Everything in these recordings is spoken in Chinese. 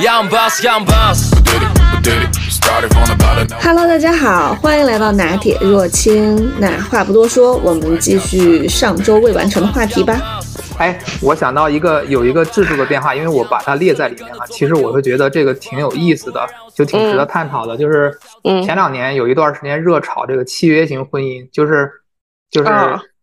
Young boss, young boss. Hello，大家好，欢迎来到拿铁若清。那话不多说，我们继续上周未完成的话题吧。哎，我想到一个有一个制度的变化，因为我把它列在里面了。其实我会觉得这个挺有意思的，就挺值得探讨的。就是前两年有一段时间热炒这个契约型婚姻，就是就是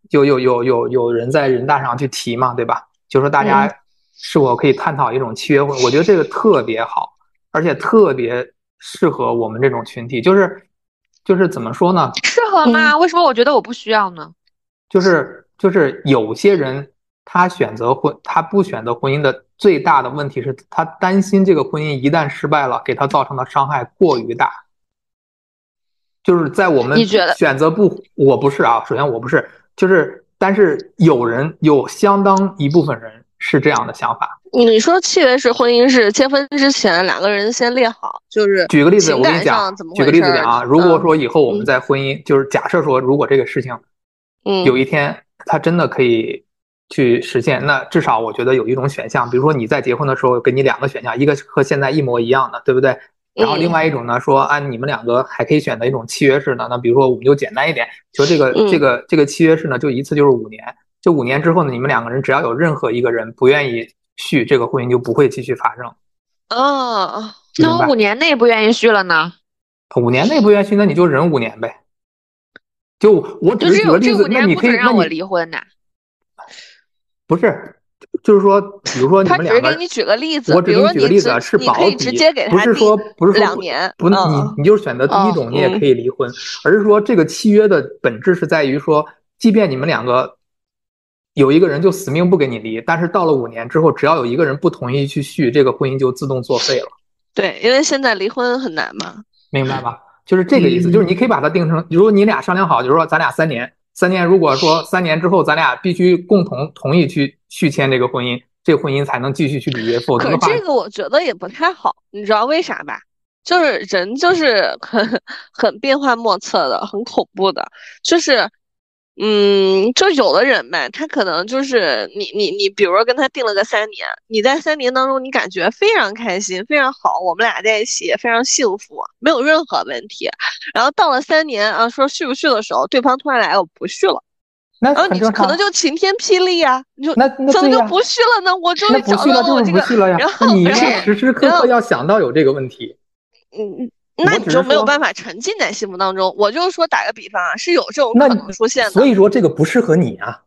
有有有有有人在人大上去提嘛，对吧？就说大家是否可以探讨一种契约婚？我觉得这个特别好，而且特别适合我们这种群体。就是就是怎么说呢？适合吗？为什么我觉得我不需要呢？就是就是有些人。他选择婚，他不选择婚姻的最大的问题是他担心这个婚姻一旦失败了，给他造成的伤害过于大。就是在我们选择不，我不是啊，首先我不是，就是，但是有人有相当一部分人是这样的想法。你说契约式婚姻是结婚之前两个人先列好，就是举个例子，我跟你讲，举个例子讲啊，如果说以后我们在婚姻，就是假设说，如果这个事情，嗯，有一天他真的可以。去实现，那至少我觉得有一种选项，比如说你在结婚的时候给你两个选项，一个和现在一模一样的，对不对？然后另外一种呢，说按你们两个还可以选择一种契约式的，那比如说我们就简单一点，就这个这个这个契约式呢，就一次就是五年，就五年之后呢，你们两个人只要有任何一个人不愿意续这个婚姻，就不会继续发生。哦，那我五年内不愿意续了呢？五年内不愿意续，那你就忍五年呗。就我只是举个例子，那你可以让我离婚的。不是，就是说，比如说你们两个，他只是给你举个例子，我只给你举个例子是保底，不是说不是说两年，不，你你就是选择第一种，你也可以离婚，而是说这个契约的本质是在于说，即便你们两个有一个人就死命不跟你离，但是到了五年之后，只要有一个人不同意去续，这个婚姻就自动作废了。对，因为现在离婚很难嘛，明白吧？就是这个意思，就是你可以把它定成，如果你俩商量好，就是说咱俩三年。三年，如果说三年之后咱俩必须共同同意去续签这个婚姻，这个婚姻才能继续去履约，否则可这个我觉得也不太好，你知道为啥吧？就是人就是很很变幻莫测的，很恐怖的，就是。嗯，就有的人呗，他可能就是你你你，比如说跟他定了个三年，你在三年当中你感觉非常开心，非常好，我们俩在一起非常幸福，没有任何问题。然后到了三年啊，说续不续的时候，对方突然来我不续了，那你可能就晴天霹雳呀，你就那怎么就不续了呢？我终于找到了我这个，然后你时时刻刻要想到有这个问题，嗯。那你就没有办法沉浸在幸福当中。我就是说，打个比方啊，是有这种可能出现的。所以说这个不适合你啊。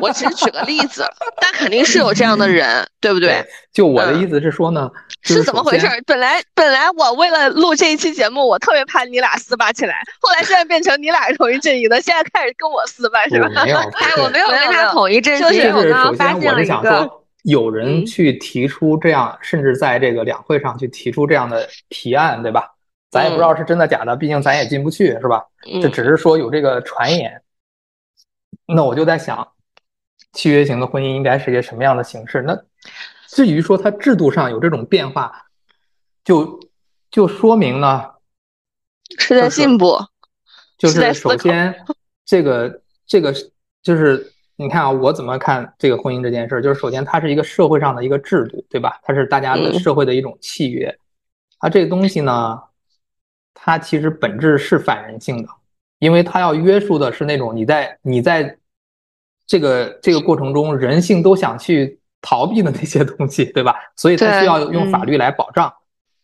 我只是举个例子，但肯定是有这样的人，对不对？就我的意思是说呢，是怎么回事？本来本来我为了录这一期节目，我特别怕你俩撕巴起来，后来现在变成你俩是同一阵营的，现在开始跟我撕巴是吧？没有，哎，我没有跟他统一阵营。就是我刚刚发现了一个。有人去提出这样，甚至在这个两会上去提出这样的提案，对吧？咱也不知道是真的假的，毕竟咱也进不去，是吧？这只是说有这个传言。那我就在想，契约型的婚姻应该是一个什么样的形式？那至于说它制度上有这种变化，就就说明呢是在进步。就是首先，这个这个就是。你看啊，我怎么看这个婚姻这件事儿？就是首先，它是一个社会上的一个制度，对吧？它是大家的社会的一种契约。它这个东西呢，它其实本质是反人性的，因为它要约束的是那种你在你在这个这个过程中，人性都想去逃避的那些东西，对吧？所以它需要用法律来保障。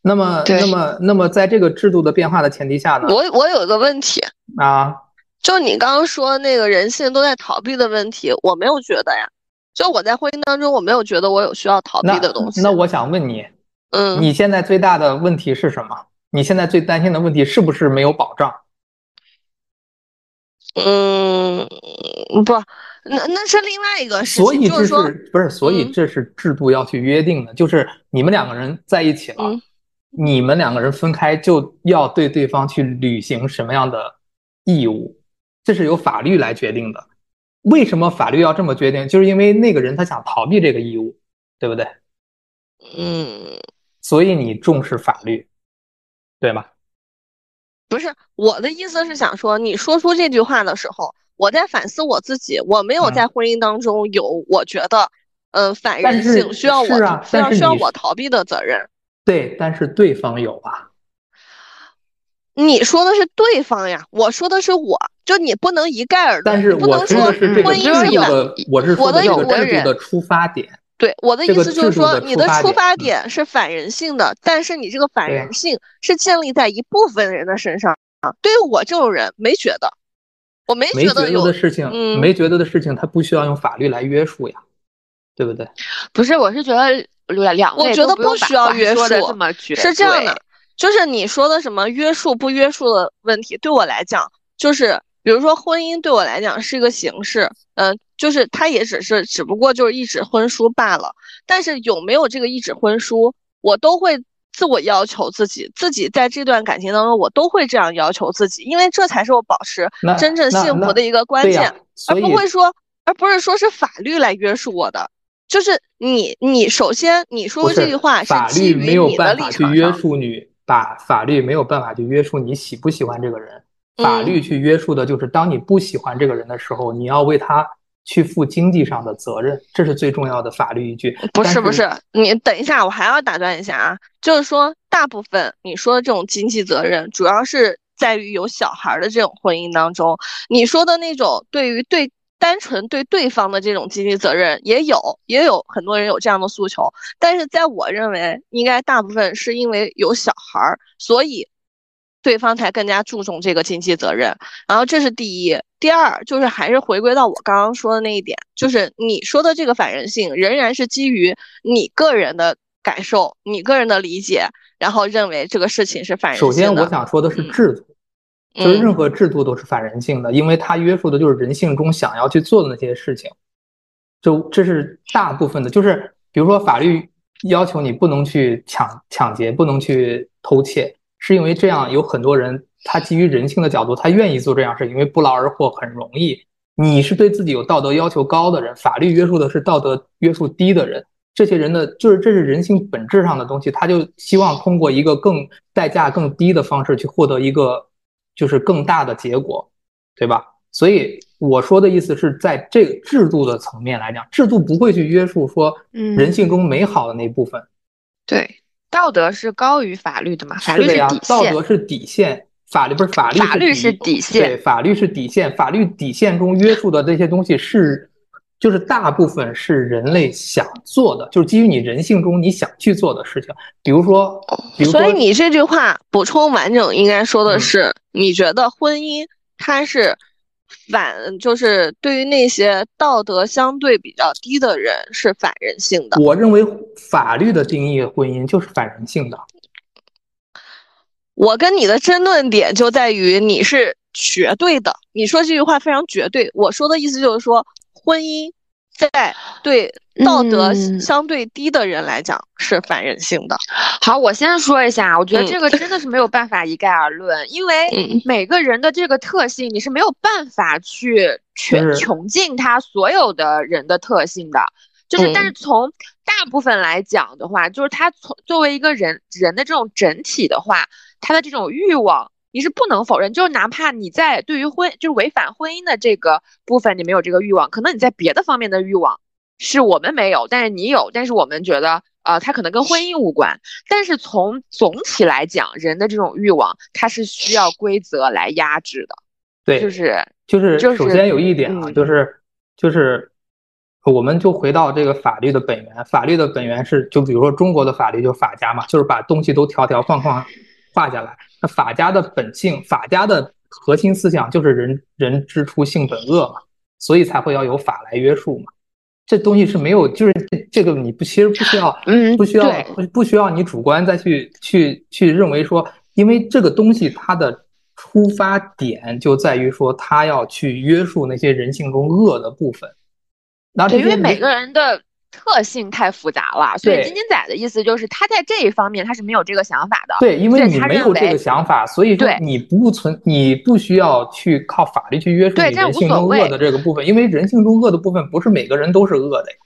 那么，那么，那么，在这个制度的变化的前提下呢？我我有个问题啊。就你刚刚说那个人性都在逃避的问题，我没有觉得呀。就我在婚姻当中，我没有觉得我有需要逃避的东西。那我想问你，嗯，你现在最大的问题是什么？你现在最担心的问题是不是没有保障？嗯，不，那那是另外一个事情。所以这是不是？所以这是制度要去约定的，就是你们两个人在一起了，你们两个人分开就要对对方去履行什么样的义务？这是由法律来决定的，为什么法律要这么决定？就是因为那个人他想逃避这个义务，对不对？嗯，所以你重视法律，对吗？不是，我的意思是想说，你说出这句话的时候，我在反思我自己，我没有在婚姻当中有我觉得，嗯反人性，需要我需要需要我逃避的责任。对，但是对方有啊。你说的是对方呀，我说的是我，就你不能一概而论。但是不能说婚姻是有，我是我的有的人的出发点。对，我的意思就是说，你的出发点是反人性的，但是你这个反人性是建立在一部分人的身上啊。对于我这种人，没觉得，我没觉得有的事情，没觉得的事情，他不需要用法律来约束呀，对不对？不是，我是觉得两两我觉得不需要约束，是这样的。就是你说的什么约束不约束的问题，对我来讲，就是比如说婚姻对我来讲是一个形式，嗯，就是它也只是只不过就是一纸婚书罢了。但是有没有这个一纸婚书，我都会自我要求自己，自己在这段感情当中，我都会这样要求自己，因为这才是我保持真正幸福的一个关键，而不会说，而不是说是法律来约束我的。就是你，你首先你说的这句话是基于你的立场去约束你。把法律没有办法去约束你喜不喜欢这个人，法律去约束的就是当你不喜欢这个人的时候，你要为他去负经济上的责任，这是最重要的法律依据。不是不是，你等一下，我还要打断一下啊，就是说大部分你说的这种经济责任，主要是在于有小孩的这种婚姻当中，你说的那种对于对。单纯对对方的这种经济责任也有，也有很多人有这样的诉求，但是在我认为，应该大部分是因为有小孩儿，所以对方才更加注重这个经济责任。然后这是第一，第二就是还是回归到我刚刚说的那一点，就是你说的这个反人性，仍然是基于你个人的感受、你个人的理解，然后认为这个事情是反人性的。首先，我想说的是制度。就是任何制度都是反人性的，因为它约束的就是人性中想要去做的那些事情。就这是大部分的，就是比如说法律要求你不能去抢抢劫，不能去偷窃，是因为这样有很多人他基于人性的角度，他愿意做这样事，因为不劳而获很容易。你是对自己有道德要求高的人，法律约束的是道德约束低的人，这些人的就是这是人性本质上的东西，他就希望通过一个更代价更低的方式去获得一个。就是更大的结果，对吧？所以我说的意思是在这个制度的层面来讲，制度不会去约束说人性中美好的那部分。对，道德是高于法律的嘛？法律是底线。道德是底线，法律不是法律。法律是底线。对，法律是底线。法律底线中约束的这些东西是。就是大部分是人类想做的，就是基于你人性中你想去做的事情，比如说，比如说，所以你这句话补充完整，应该说的是，你觉得婚姻它是反，就是对于那些道德相对比较低的人是反人性的。我认为法律的定义婚姻就是反人性的。我跟你的争论点就在于你是绝对的，你说这句话非常绝对。我说的意思就是说。婚姻在对道德相对低的人来讲是反人性的。好，我先说一下，我觉得这个真的是没有办法一概而论，因为每个人的这个特性你是没有办法去全穷尽他所有的人的特性的。就是，但是从大部分来讲的话，就是他从作为一个人人的这种整体的话，他的这种欲望。你是不能否认，就是哪怕你在对于婚，就是违反婚姻的这个部分，你没有这个欲望，可能你在别的方面的欲望是我们没有，但是你有，但是我们觉得，呃，它可能跟婚姻无关。但是从总体来讲，人的这种欲望，它是需要规则来压制的。对，就是就是就是。首先有一点啊，就是就是，我们就回到这个法律的本源，法律的本源是，就比如说中国的法律就法家嘛，就是把东西都条条框框画下来。那法家的本性，法家的核心思想就是人人之初性本恶嘛，所以才会要有法来约束嘛。这东西是没有，就是这个你不其实不需要，嗯，不需要不不需要你主观再去去去认为说，因为这个东西它的出发点就在于说，它要去约束那些人性中恶的部分。那因为每个人的。特性太复杂了，所以金金仔的意思就是他在这一方面他是没有这个想法的。对，因为你没有这个想法，所以说你不存，你不需要去靠法律去约束你人性中恶的这个部分，因为人性中恶的部分不是每个人都是恶的呀。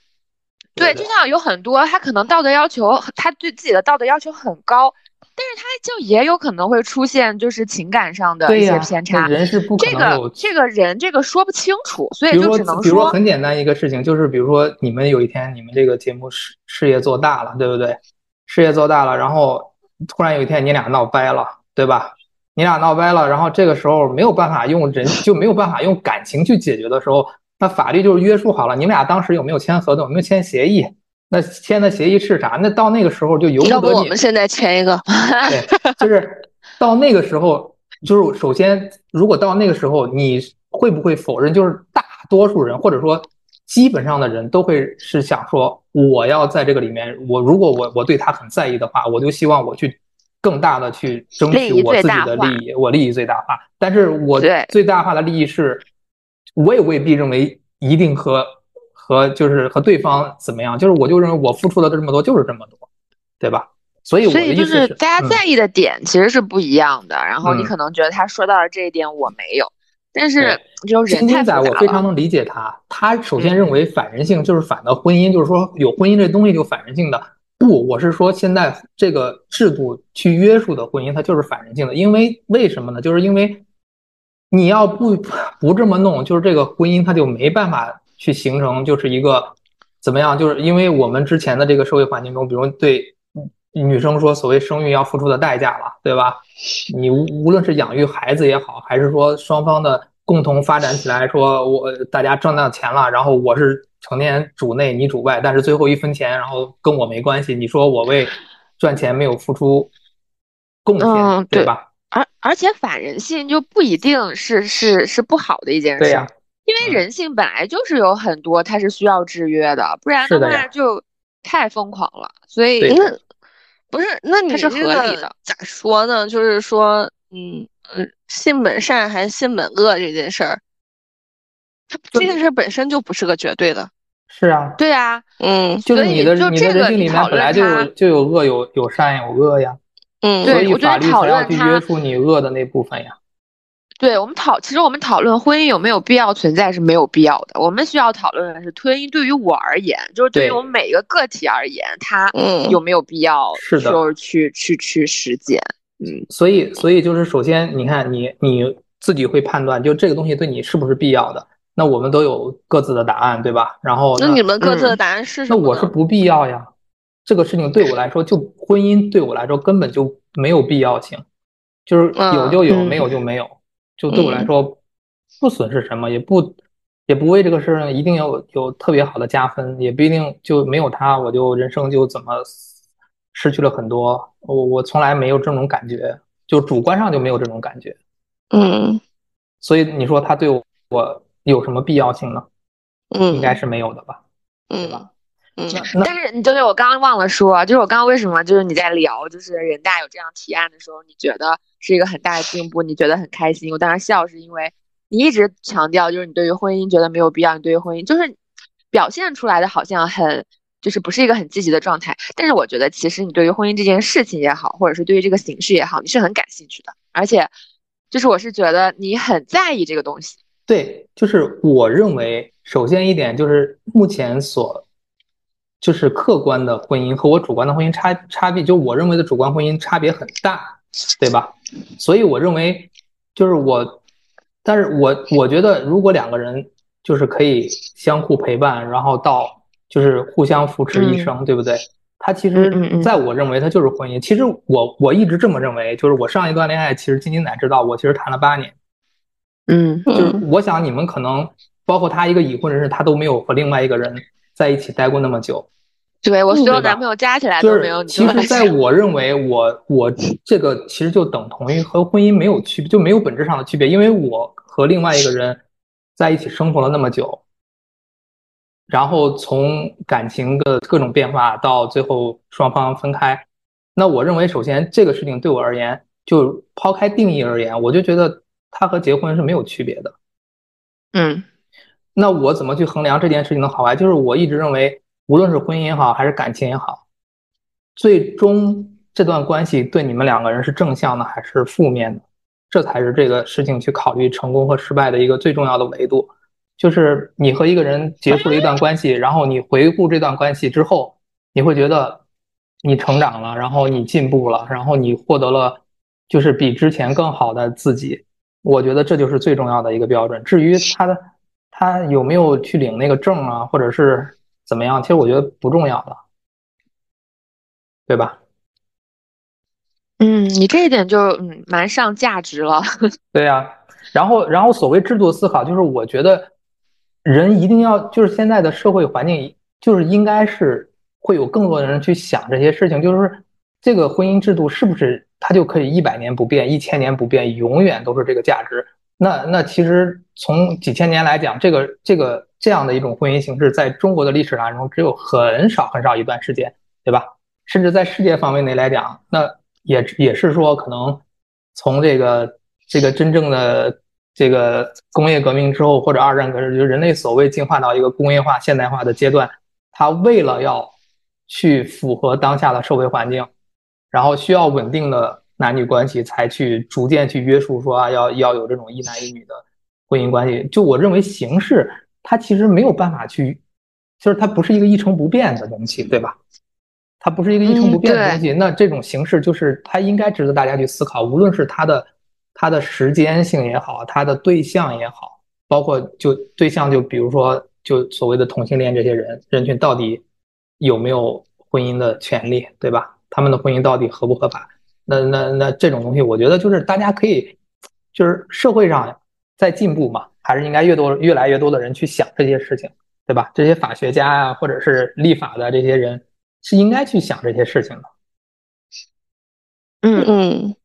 对，就像有很多他可能道德要求，他对自己的道德要求很高，但是他就也有可能会出现就是情感上的一些偏差。人是不可能这个这个人这个说不清楚，所以就只能说，比如说很简单一个事情，就是比如说你们有一天你们这个节目事事业做大了，对不对？事业做大了，然后突然有一天你俩闹掰了，对吧？你俩闹掰了，然后这个时候没有办法用人就没有办法用感情去解决的时候，那法律就是约束好了，你们俩当时有没有签合同，有没有签协议？那签的协议是啥？那到那个时候就由不得你。我们现在签一个。对，就是到那个时候，就是首先，如果到那个时候，你会不会否认？就是大多数人，或者说基本上的人都会是想说，我要在这个里面，我如果我我对他很在意的话，我就希望我去更大的去争取我自己的利益，我利益最大化。但是我最大化的利益是，我也未必认为一定和。和就是和对方怎么样，就是我就认为我付出的这么多就是这么多，对吧？所以我的意思是，大家在意的点其实是不一样的。然后你可能觉得他说到了这一点我没有，但是就人太仔，我非常能理解他。他首先认为反人性就是反的婚姻，就是说有婚姻这东西就反人性的。不，我是说现在这个制度去约束的婚姻，它就是反人性的。因为为什么呢？就是因为你要不不这么弄，就是这个婚姻它就没办法。去形成就是一个怎么样？就是因为我们之前的这个社会环境中，比如对女生说所谓生育要付出的代价了，对吧？你无无论是养育孩子也好，还是说双方的共同发展起来，说我大家挣到钱了，然后我是成天主内你主外，但是最后一分钱然后跟我没关系。你说我为赚钱没有付出贡献，对吧？而而且反人性就不一定是是是不好的一件事。对呀。因为人性本来就是有很多，它是需要制约的，不然的话就太疯狂了。所以那不是，那你是合理的。咋说呢？就是说，嗯嗯，性本善还是性本恶这件事儿，它这件事本身就不是个绝对的。是啊，对啊，嗯，就是你的你的人性里面本来就有就有恶有有善有恶呀。嗯，所以法律才要去约束你恶的那部分呀。对我们讨，其实我们讨论婚姻有没有必要存在是没有必要的。我们需要讨论的是，婚姻对于我而言，就是对于我们每一个个体而言，它有没有必要，是的，就是去去去实践。嗯，所以所以就是首先，你看你你自己会判断，就这个东西对你是不是必要的？那我们都有各自的答案，对吧？然后那你们各自的答案是什么？那我是不必要呀。这个事情对我来说，就婚姻对我来说根本就没有必要性，就是有就有，没有就没有。就对我来说，不损失什么，也不也不为这个事儿一定要有特别好的加分，也不一定就没有他，我就人生就怎么失去了很多。我我从来没有这种感觉，就主观上就没有这种感觉。嗯，所以你说他对我有什么必要性呢？嗯，应该是没有的吧？嗯，对吧？嗯，但是你就是我刚刚忘了说，就是我刚刚为什么就是你在聊，就是人大有这样提案的时候，你觉得？是一个很大的进步，你觉得很开心。我当时笑是因为你一直强调，就是你对于婚姻觉得没有必要，你对于婚姻就是表现出来的好像很就是不是一个很积极的状态。但是我觉得其实你对于婚姻这件事情也好，或者是对于这个形式也好，你是很感兴趣的，而且就是我是觉得你很在意这个东西。对，就是我认为首先一点就是目前所就是客观的婚姻和我主观的婚姻差差别，就我认为的主观婚姻差别很大。对吧？所以我认为，就是我，但是我我觉得，如果两个人就是可以相互陪伴，然后到就是互相扶持一生，对不对？他其实在我认为，他就是婚姻。其实我我一直这么认为，就是我上一段恋爱，其实金金奶知道，我其实谈了八年。嗯，就是我想你们可能包括他一个已婚人士，他都没有和另外一个人在一起待过那么久。对我所有男朋友加起来都没有你。其实，在 我认为，我我这个其实就等同于和婚姻没有区别，就没有本质上的区别。因为我和另外一个人在一起生活了那么久，然后从感情的各种变化到最后双方分开，那我认为，首先这个事情对我而言，就抛开定义而言，我就觉得它和结婚是没有区别的。嗯，那我怎么去衡量这件事情的好坏？就是我一直认为。无论是婚姻也好，还是感情也好，最终这段关系对你们两个人是正向的还是负面的，这才是这个事情去考虑成功和失败的一个最重要的维度。就是你和一个人结束了一段关系，然后你回顾这段关系之后，你会觉得你成长了，然后你进步了，然后你获得了就是比之前更好的自己，我觉得这就是最重要的一个标准。至于他的他有没有去领那个证啊，或者是怎么样，其实我觉得不重要了，对吧？嗯，你这一点就嗯蛮上价值了。对呀，然后然后所谓制度思考，就是我觉得人一定要就是现在的社会环境，就是应该是会有更多的人去想这些事情，就是这个婚姻制度是不是它就可以一百年不变、一千年不变，永远都是这个价值？那那其实从几千年来讲，这个这个这样的一种婚姻形式，在中国的历史当中只有很少很少一段时间，对吧？甚至在世界范围内来讲，那。也也是说，可能从这个这个真正的这个工业革命之后，或者二战革命，就是人类所谓进化到一个工业化现代化的阶段，它为了要去符合当下的社会环境，然后需要稳定的男女关系，才去逐渐去约束说啊，要要有这种一男一女的婚姻关系。就我认为形式它其实没有办法去，就是它不是一个一成不变的东西，对吧？它不是一个一成不变的东西，那这种形式就是它应该值得大家去思考。无论是它的它的时间性也好，它的对象也好，包括就对象就比如说就所谓的同性恋这些人人群到底有没有婚姻的权利，对吧？他们的婚姻到底合不合法？那那那这种东西，我觉得就是大家可以就是社会上在进步嘛，还是应该越多越来越多的人去想这些事情，对吧？这些法学家啊，或者是立法的这些人。是应该去想这些事情的，嗯嗯，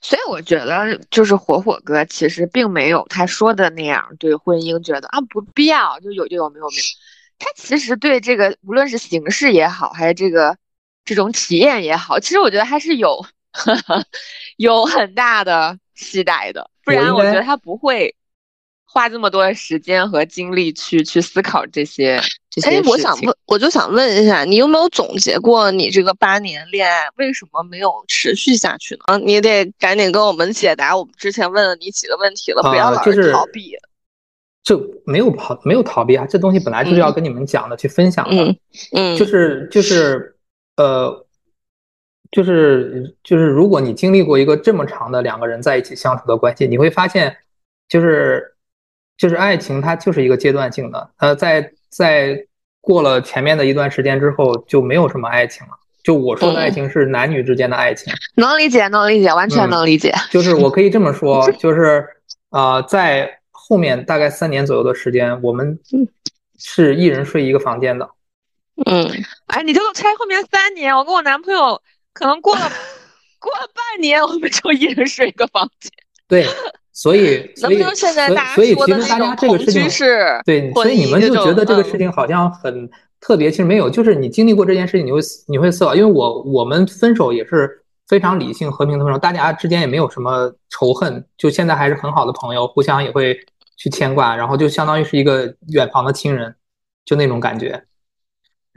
所以我觉得就是火火哥其实并没有他说的那样对婚姻觉得啊不必要就有就有没有没有，他其实对这个无论是形式也好，还是这个这种体验也好，其实我觉得还是有 有很大的期待的，不然我觉得他不会。花这么多时间和精力去去思考这些这些哎，我想问，我就想问一下，你有没有总结过你这个八年恋爱为什么没有持续下去呢？你得赶紧跟我们解答我们之前问了你几个问题了，不要老是逃避。就没有逃没有逃避啊，这东西本来就是要跟你们讲的，去分享的。嗯，就是就是呃，就是就是，如果你经历过一个这么长的两个人在一起相处的关系，你会发现，就是。就是爱情，它就是一个阶段性的。呃，在在过了前面的一段时间之后，就没有什么爱情了。就我说的爱情是男女之间的爱情，能理解，能理解，完全能理解。就是我可以这么说，就是啊，在后面大概三年左右的时间，我们是一人睡一个房间的。嗯，哎，你这个拆后面三年，我跟我男朋友可能过了 过了半年，我们就一人睡一个房间。对。所以，所以，所以，其实大家这个事情是，对，所以你们就觉得这个事情好像很特别，其实没有，就是你经历过这件事情，你会你会思考，因为我我们分手也是非常理性和平的分手，大家之间也没有什么仇恨，就现在还是很好的朋友，互相也会去牵挂，然后就相当于是一个远房的亲人，就那种感觉。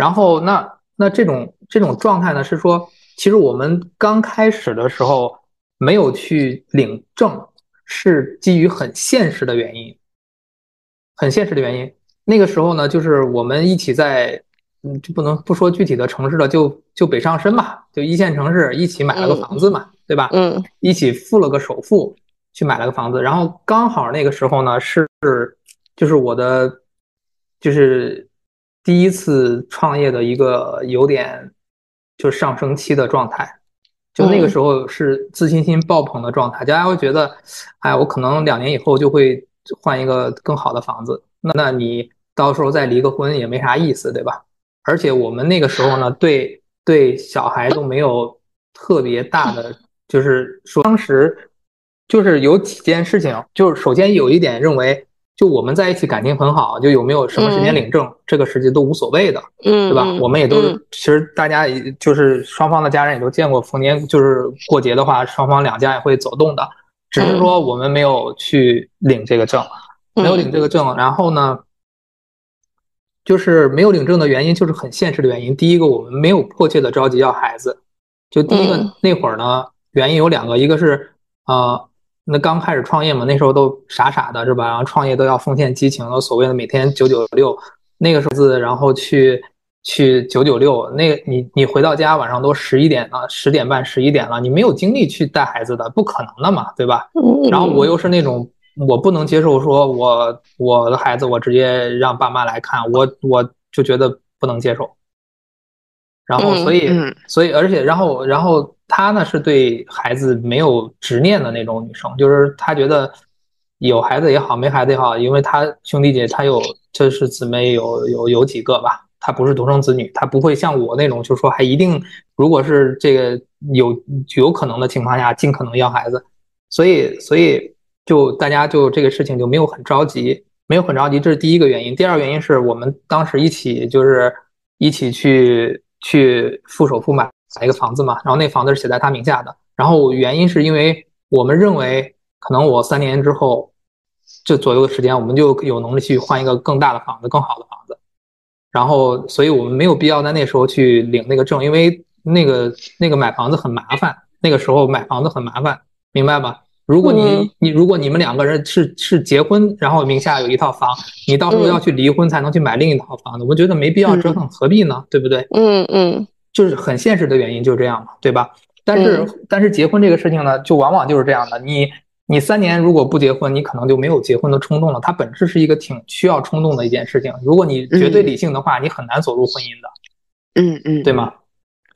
然后那那这种这种状态呢，是说，其实我们刚开始的时候没有去领证。是基于很现实的原因，很现实的原因。那个时候呢，就是我们一起在，嗯，就不能不说具体的城市了，就就北上深吧，就一线城市一起买了个房子嘛，对吧？嗯，一起付了个首付去买了个房子，然后刚好那个时候呢是，就是我的，就是第一次创业的一个有点就上升期的状态。就那个时候是自信心爆棚的状态，大家会觉得，哎，我可能两年以后就会换一个更好的房子，那那你到时候再离个婚也没啥意思，对吧？而且我们那个时候呢，对对小孩都没有特别大的，就是说当时就是有几件事情，就是首先有一点认为。就我们在一起感情很好，就有没有什么时间领证，这个实际都无所谓的，嗯，对吧？我们也都是，其实大家也就是双方的家人也都见过，逢年就是过节的话，双方两家也会走动的，只是说我们没有去领这个证，没有领这个证。然后呢，就是没有领证的原因就是很现实的原因。第一个，我们没有迫切的着急要孩子，就第一个那会儿呢，原因有两个，一个是呃。那刚开始创业嘛，那时候都傻傻的，是吧？然后创业都要奉献激情了，所谓的每天九九六，那个时候子，然后去去九九六，那个你你回到家晚上都十一点了，十点半十一点了，你没有精力去带孩子的，不可能的嘛，对吧？然后我又是那种我不能接受说我我的孩子我直接让爸妈来看，我我就觉得不能接受。然后所以所以而且然后然后她呢是对孩子没有执念的那种女生，就是她觉得有孩子也好，没孩子也好，因为她兄弟姐她有就是姊妹有有有几个吧。她不是独生子女，她不会像我那种，就是说还一定，如果是这个有有可能的情况下，尽可能要孩子，所以所以就大家就这个事情就没有很着急，没有很着急，这是第一个原因。第二个原因是我们当时一起就是一起去去付首付买买一个房子嘛，然后那房子是写在他名下的，然后原因是因为我们认为可能我三年之后这左右的时间，我们就有能力去换一个更大的房子，更好的房子。然后，所以我们没有必要在那时候去领那个证，因为那个那个买房子很麻烦。那个时候买房子很麻烦，明白吧？如果你你如果你们两个人是是结婚，然后名下有一套房，你到时候要去离婚才能去买另一套房子，我觉得没必要折腾，何必呢？对不对？嗯嗯，就是很现实的原因，就这样嘛，对吧？但是但是结婚这个事情呢，就往往就是这样的，你。你三年如果不结婚，你可能就没有结婚的冲动了。它本质是一个挺需要冲动的一件事情。如果你绝对理性的话，你很难走入婚姻的。嗯嗯，对吗？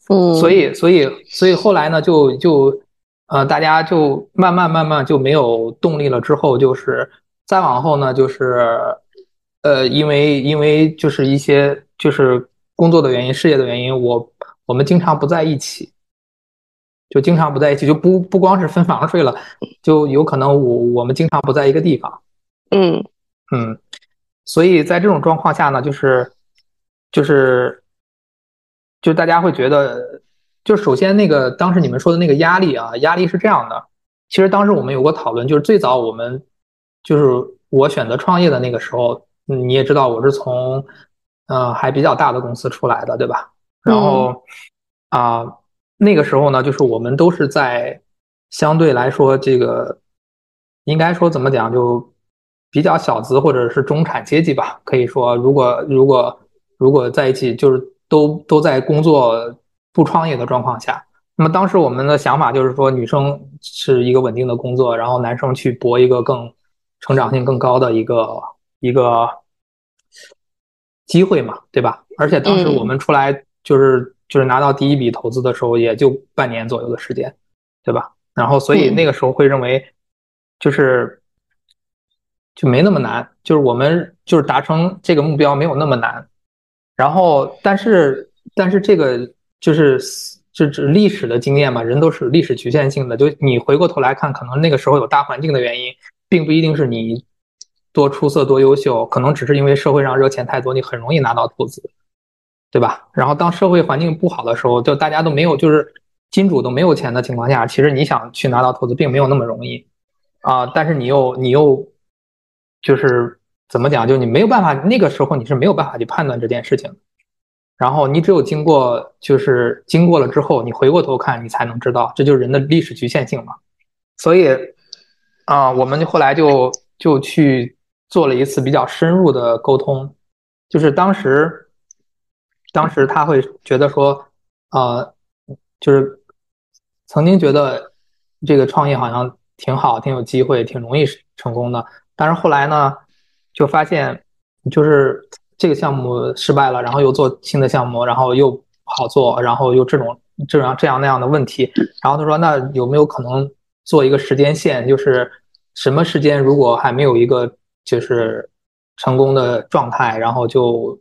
嗯。所以，所以，所以后来呢，就就呃，大家就慢慢慢慢就没有动力了。之后就是再往后呢，就是呃，因为因为就是一些就是工作的原因、事业的原因，我我们经常不在一起。就经常不在一起，就不不光是分房睡了，就有可能我我们经常不在一个地方。嗯嗯，所以在这种状况下呢，就是就是就大家会觉得，就首先那个当时你们说的那个压力啊，压力是这样的。其实当时我们有过讨论，就是最早我们就是我选择创业的那个时候，你也知道我是从呃还比较大的公司出来的，对吧？然后啊。那个时候呢，就是我们都是在相对来说，这个应该说怎么讲，就比较小资或者是中产阶级吧。可以说，如果如果如果在一起，就是都都在工作不创业的状况下，那么当时我们的想法就是说，女生是一个稳定的工作，然后男生去搏一个更成长性更高的一个一个机会嘛，对吧？而且当时我们出来就是。就是拿到第一笔投资的时候，也就半年左右的时间，对吧？然后所以那个时候会认为，就是就没那么难，就是我们就是达成这个目标没有那么难。然后，但是但是这个就是就是历史的经验嘛，人都是历史局限性的。就你回过头来看，可能那个时候有大环境的原因，并不一定是你多出色多优秀，可能只是因为社会上热钱太多，你很容易拿到投资。对吧？然后当社会环境不好的时候，就大家都没有，就是金主都没有钱的情况下，其实你想去拿到投资，并没有那么容易啊。但是你又你又就是怎么讲？就你没有办法，那个时候你是没有办法去判断这件事情。然后你只有经过，就是经过了之后，你回过头看，你才能知道，这就是人的历史局限性嘛。所以啊，我们就后来就就去做了一次比较深入的沟通，就是当时。当时他会觉得说，呃，就是曾经觉得这个创业好像挺好，挺有机会，挺容易成功的。但是后来呢，就发现就是这个项目失败了，然后又做新的项目，然后又不好做，然后又这种这样这样那样的问题。然后他说，那有没有可能做一个时间线，就是什么时间如果还没有一个就是成功的状态，然后就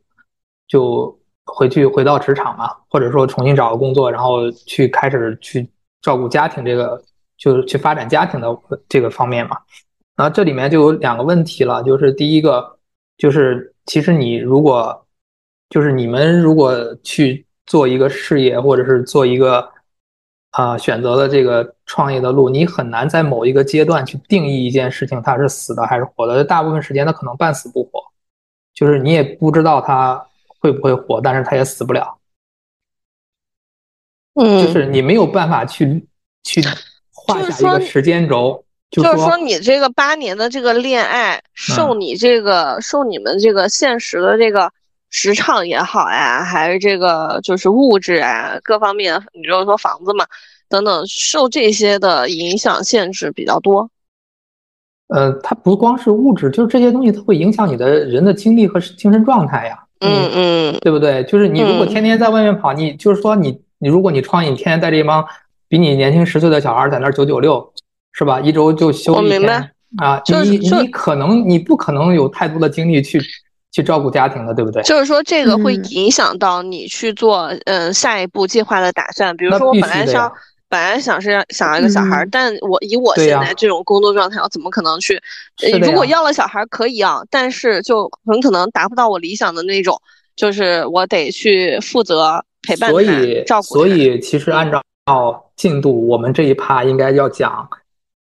就。回去回到职场嘛，或者说重新找个工作，然后去开始去照顾家庭，这个就是去发展家庭的这个方面嘛。然后这里面就有两个问题了，就是第一个就是其实你如果就是你们如果去做一个事业，或者是做一个啊选择的这个创业的路，你很难在某一个阶段去定义一件事情它是死的还是活的。大部分时间它可能半死不活，就是你也不知道它。会不会活？但是它也死不了。嗯，就是你没有办法去去画下一个时间轴。就是说，你这个八年的这个恋爱，受你这个受你们这个现实的这个职场也好呀，还是这个就是物质啊，各方面，你就是说房子嘛，等等，受这些的影响限制比较多。呃，它不光是物质，就是这些东西，它会影响你的人的精力和精神状态呀。嗯嗯，对不对？就是你如果天天在外面跑，你就是说你你如果你创业，你天天带着一帮比你年轻十岁的小孩在那九九六，是吧？一周就休一天啊，你你可能你不可能有太多的精力去去照顾家庭的，对不对？就是说这个会影响到你去做嗯下一步计划的打算，比如说我本来想。本来想是想要一个小孩，但我以我现在这种工作状态，我怎么可能去？如果要了小孩可以啊，但是就很可能达不到我理想的那种，就是我得去负责陪伴他、照顾所以其实按照进度，我们这一趴应该要讲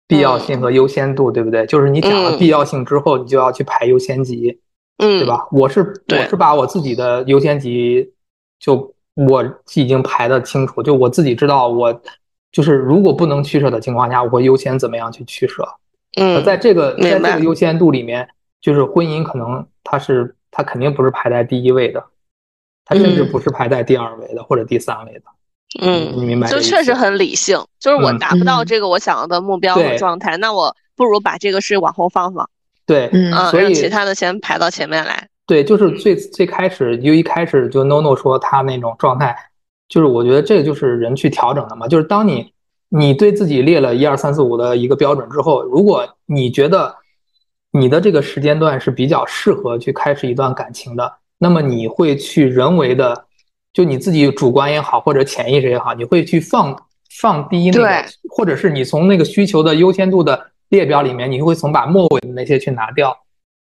必要性和优先度，对不对？就是你讲了必要性之后，你就要去排优先级，嗯，对吧？我是我是把我自己的优先级就我已经排的清楚，就我自己知道我。就是如果不能取舍的情况下，我会优先怎么样去取舍？嗯，在这个在这个优先度里面，就是婚姻可能它是它肯定不是排在第一位的，它甚至不是排在第二位的或者第三位的。嗯，你明白？就确实很理性，就是我达不到这个我想要的目标和状态，那我不如把这个事往后放放。对，嗯，所以其他的先排到前面来。对，就是最最开始就一开始就 NONO 说他那种状态。就是我觉得这个就是人去调整的嘛，就是当你你对自己列了一二三四五的一个标准之后，如果你觉得你的这个时间段是比较适合去开始一段感情的，那么你会去人为的，就你自己主观也好，或者潜意识也好，你会去放放低那个，或者是你从那个需求的优先度的列表里面，你会从把末尾的那些去拿掉，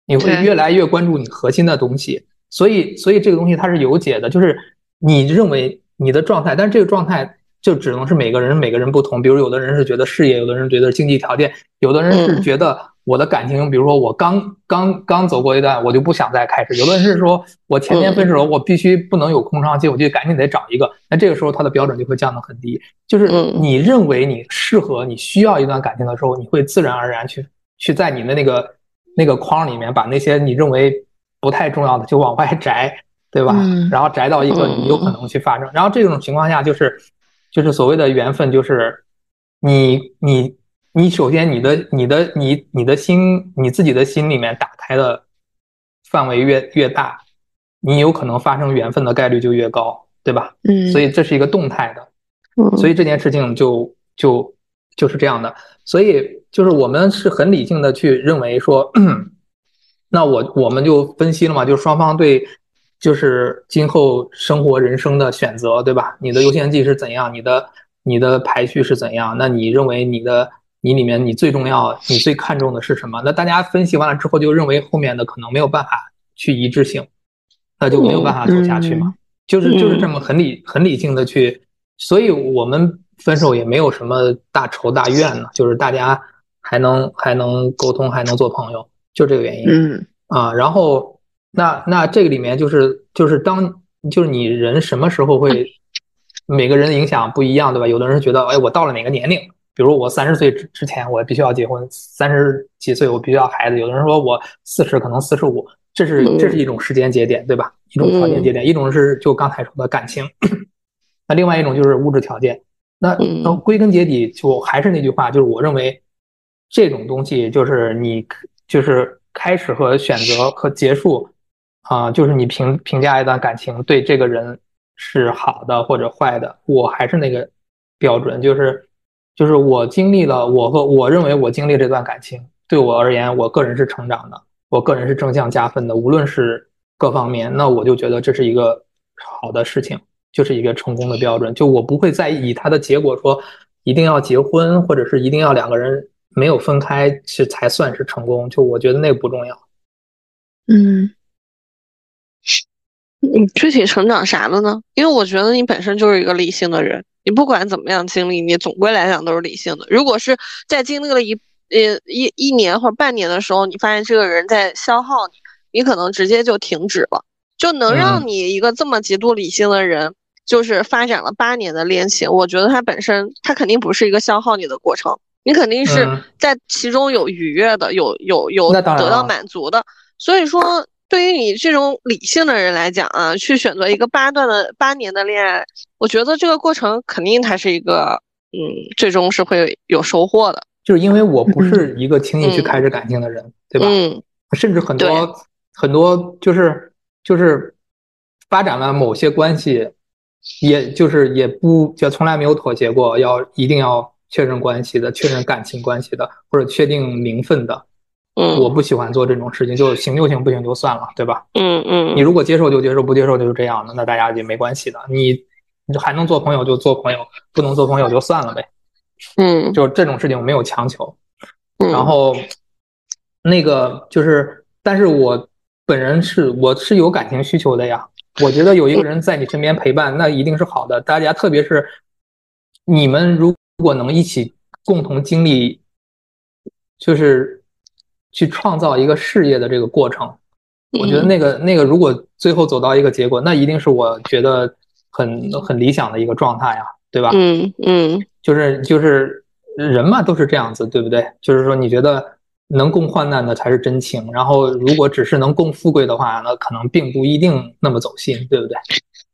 你会越来越关注你核心的东西。所以，所以这个东西它是有解的，就是你认为。你的状态，但是这个状态就只能是每个人每个人不同。比如有的人是觉得事业，有的人觉得经济条件，有的人是觉得我的感情，比如说我刚刚刚走过一段，我就不想再开始。有的人是说我前天分手，我必须不能有空窗期，我就赶紧得找一个。那这个时候他的标准就会降得很低。就是你认为你适合、你需要一段感情的时候，你会自然而然去去在你的那个那个框里面把那些你认为不太重要的就往外 摘。对吧？然后摘到一个你有可能去发生，然后这种情况下就是，就是所谓的缘分，就是你你你首先你的你的你你的心你自己的心里面打开的范围越越大，你有可能发生缘分的概率就越高，对吧？嗯，所以这是一个动态的，所以这件事情就就就是这样的，所以就是我们是很理性的去认为说，那我我们就分析了嘛，就是双方对。就是今后生活人生的选择，对吧？你的优先级是怎样？你的你的排序是怎样？那你认为你的你里面你最重要、你最看重的是什么？那大家分析完了之后，就认为后面的可能没有办法去一致性，那就没有办法走下去嘛。就是就是这么很理很理性的去，所以我们分手也没有什么大仇大怨呢，就是大家还能还能沟通，还能做朋友，就这个原因。嗯啊，然后。那那这个里面就是就是当就是你人什么时候会 每个人的影响不一样，对吧？有的人觉得，哎，我到了哪个年龄，比如我三十岁之之前我必须要结婚，三十几岁我必须要孩子。有的人说我四十可能四十五，这是这是一种时间节点，对吧？一种条件节点，一种是就刚才说的感情，那另外一种就是物质条件。那那归根结底就还是那句话，就是我认为这种东西就是你就是开始和选择和结束。啊，就是你评评价一段感情对这个人是好的或者坏的，我还是那个标准，就是就是我经历了，我和我认为我经历这段感情对我而言，我个人是成长的，我个人是正向加分的，无论是各方面，那我就觉得这是一个好的事情，就是一个成功的标准，就我不会在意他的结果，说一定要结婚，或者是一定要两个人没有分开是才算是成功，就我觉得那不重要，嗯。你具体成长啥了呢？因为我觉得你本身就是一个理性的人，你不管怎么样经历，你总归来讲都是理性的。如果是在经历了一呃一一年或者半年的时候，你发现这个人在消耗你，你可能直接就停止了。就能让你一个这么极度理性的人，就是发展了八年的恋情，我觉得他本身他肯定不是一个消耗你的过程，你肯定是在其中有愉悦的，有有有得到满足的。所以说。对于你这种理性的人来讲啊，去选择一个八段的八年的恋爱，我觉得这个过程肯定它是一个，嗯，最终是会有收获的。就是因为我不是 一个轻易去开始感情的人，对吧？嗯，甚至很多很多就是就是发展了某些关系，也就是也不就从来没有妥协过，要一定要确认关系的，确认感情关系的，或者确定名分的。嗯，我不喜欢做这种事情，就行就行，不行就算了，对吧？嗯嗯，你如果接受就接受，不接受就是这样的，那大家也没关系的。你你还能做朋友就做朋友，不能做朋友就算了呗。嗯，就这种事情我没有强求。然后那个就是，但是我本人是我是有感情需求的呀。我觉得有一个人在你身边陪伴，那一定是好的。大家特别是你们如果能一起共同经历，就是。去创造一个事业的这个过程，我觉得那个那个如果最后走到一个结果，那一定是我觉得很很理想的一个状态呀，对吧？嗯嗯，就是就是人嘛都是这样子，对不对？就是说你觉得能共患难的才是真情，然后如果只是能共富贵的话，那可能并不一定那么走心，对不对？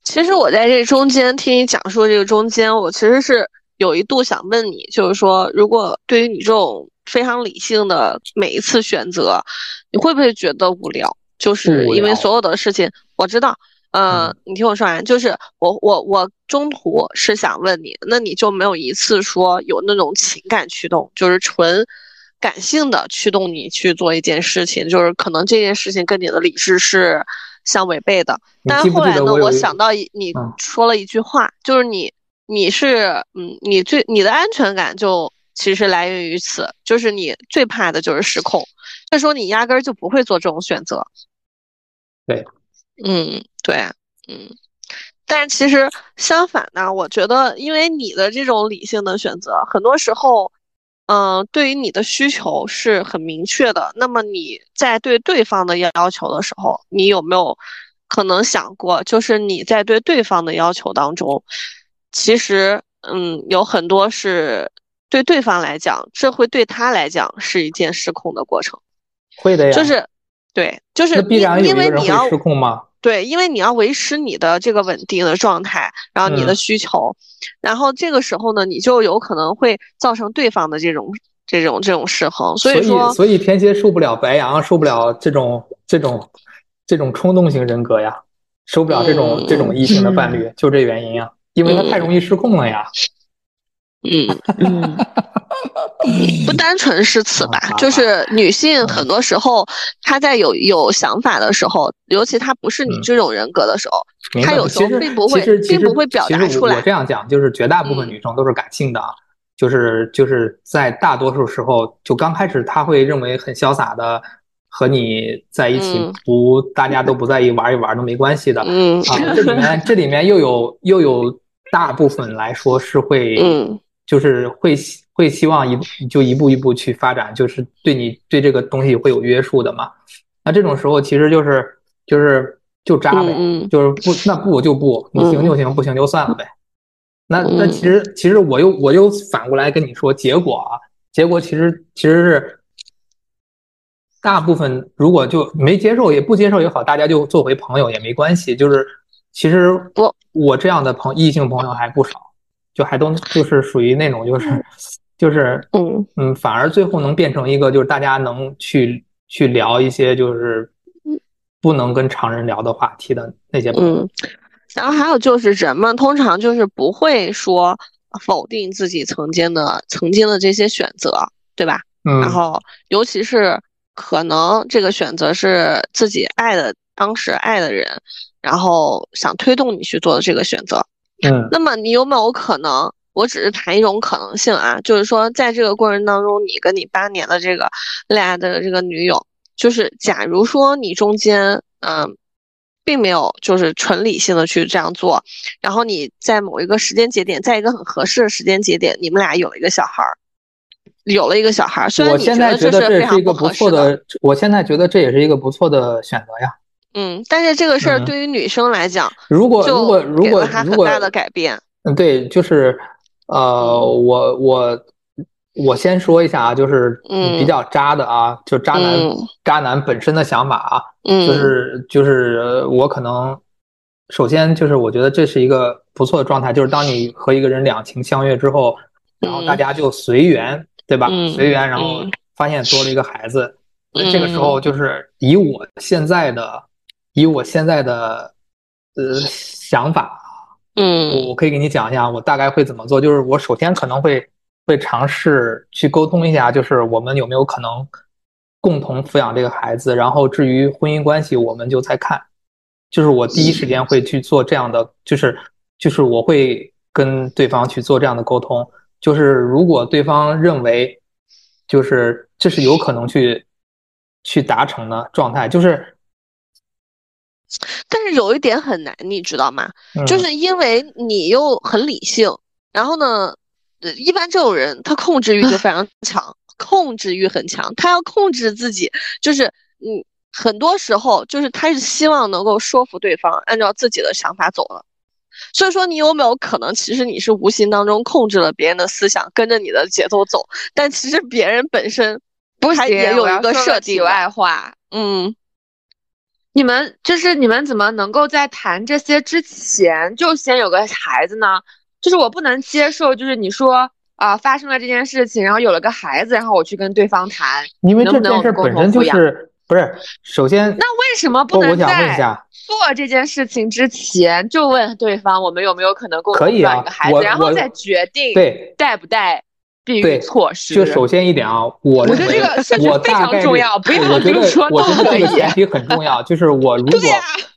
其实我在这中间听你讲述这个中间，我其实是有一度想问你，就是说如果对于你这种。非常理性的每一次选择，你会不会觉得无聊？就是因为所有的事情，我知道，嗯，你听我说完，就是我我我中途是想问你，那你就没有一次说有那种情感驱动，就是纯感性的驱动你去做一件事情，就是可能这件事情跟你的理智是相违背的。但是后来呢，我想到一你说了一句话，就是你你是嗯，你最你的安全感就。其实来源于此，就是你最怕的就是失控，那时候你压根儿就不会做这种选择。对，嗯，对，嗯，但是其实相反呢，我觉得，因为你的这种理性的选择，很多时候，嗯，对于你的需求是很明确的。那么你在对对方的要求的时候，你有没有可能想过，就是你在对对方的要求当中，其实，嗯，有很多是。对对方来讲，这会对他来讲是一件失控的过程，会的呀。就是，对，就是必然因为你要失控吗？对，因为你要维持你的这个稳定的状态，然后你的需求，然后这个时候呢，你就有可能会造成对方的这种这种这种失衡。所以说，所以天蝎受不了白羊，受不了这种这种这种冲动型人格呀，受不了这种这种异性的伴侣，就这原因呀，因为他太容易失控了呀。嗯 嗯嗯，不单纯是此吧，就是女性很多时候她在有有想法的时候，尤其她不是你这种人格的时候，她有时候并不会并不会表达出来。我这样讲，就是绝大部分女生都是感性的，就是就是在大多数时候，就刚开始她会认为很潇洒的和你在一起，不大家都不在意玩一玩都没关系的。嗯啊，这里面这里面又有又有大部分来说是会嗯。就是会会希望一就一步一步去发展，就是对你对这个东西会有约束的嘛。那这种时候其实就是就是就渣呗，就是不那不就不，你行就行，不行就算了呗。那那其实其实我又我又反过来跟你说，结果啊，结果其实其实是大部分如果就没接受也不接受也好，大家就做回朋友也没关系。就是其实我我这样的朋异性朋友还不少。就还都就是属于那种就是 就是嗯嗯，反而最后能变成一个就是大家能去去聊一些就是不能跟常人聊的话题的那些嗯，然后还有就是人们通常就是不会说否定自己曾经的曾经的这些选择，对吧？嗯，然后尤其是可能这个选择是自己爱的当时爱的人，然后想推动你去做的这个选择。嗯，那么你有没有可能？我只是谈一种可能性啊，就是说，在这个过程当中，你跟你八年的这个恋爱的这个女友，就是假如说你中间嗯，并没有就是纯理性的去这样做，然后你在某一个时间节点，在一个很合适的时间节点，你们俩有了一个小孩儿，有了一个小孩儿。虽然你现在觉得这是一个不错的，我现在觉得这也是一个不错的选择呀。嗯，但是这个事儿对于女生来讲，如果如果如果很大的改变，嗯，对，就是，呃，我我我先说一下啊，就是比较渣的啊，就渣男渣男本身的想法啊，就是就是我可能首先就是我觉得这是一个不错的状态，就是当你和一个人两情相悦之后，然后大家就随缘，对吧？随缘，然后发现多了一个孩子，这个时候就是以我现在的以我现在的呃想法，嗯，我可以给你讲一下我大概会怎么做，就是我首先可能会。会尝试去沟通一下，就是我们有没有可能共同抚养这个孩子，然后至于婚姻关系，我们就再看。就是我第一时间会去做这样的，就是就是我会跟对方去做这样的沟通。就是如果对方认为，就是这是有可能去去达成的状态，就是，但是有一点很难，你知道吗？就是因为你又很理性，然后呢？一般这种人，他控制欲就非常强，控制欲很强，他要控制自己，就是嗯，很多时候就是他是希望能够说服对方按照自己的想法走了。所以说，你有没有可能，其实你是无形当中控制了别人的思想，跟着你的节奏走？但其实别人本身不行，也有一个设计外话。嗯，你们就是你们怎么能够在谈这些之前就先有个孩子呢？就是我不能接受，就是你说啊发生了这件事情，然后有了个孩子，然后我去跟对方谈，因为这件事本身就是不是。首先，那为什么不能在做这件事情之前就问对方我们有没有可能共同抚养一个孩子，然后再决定对带不带？避孕措施，就首先一点啊，我我觉得这个我非常重要，不要我觉得我觉得这个前提很重要，就是我 如果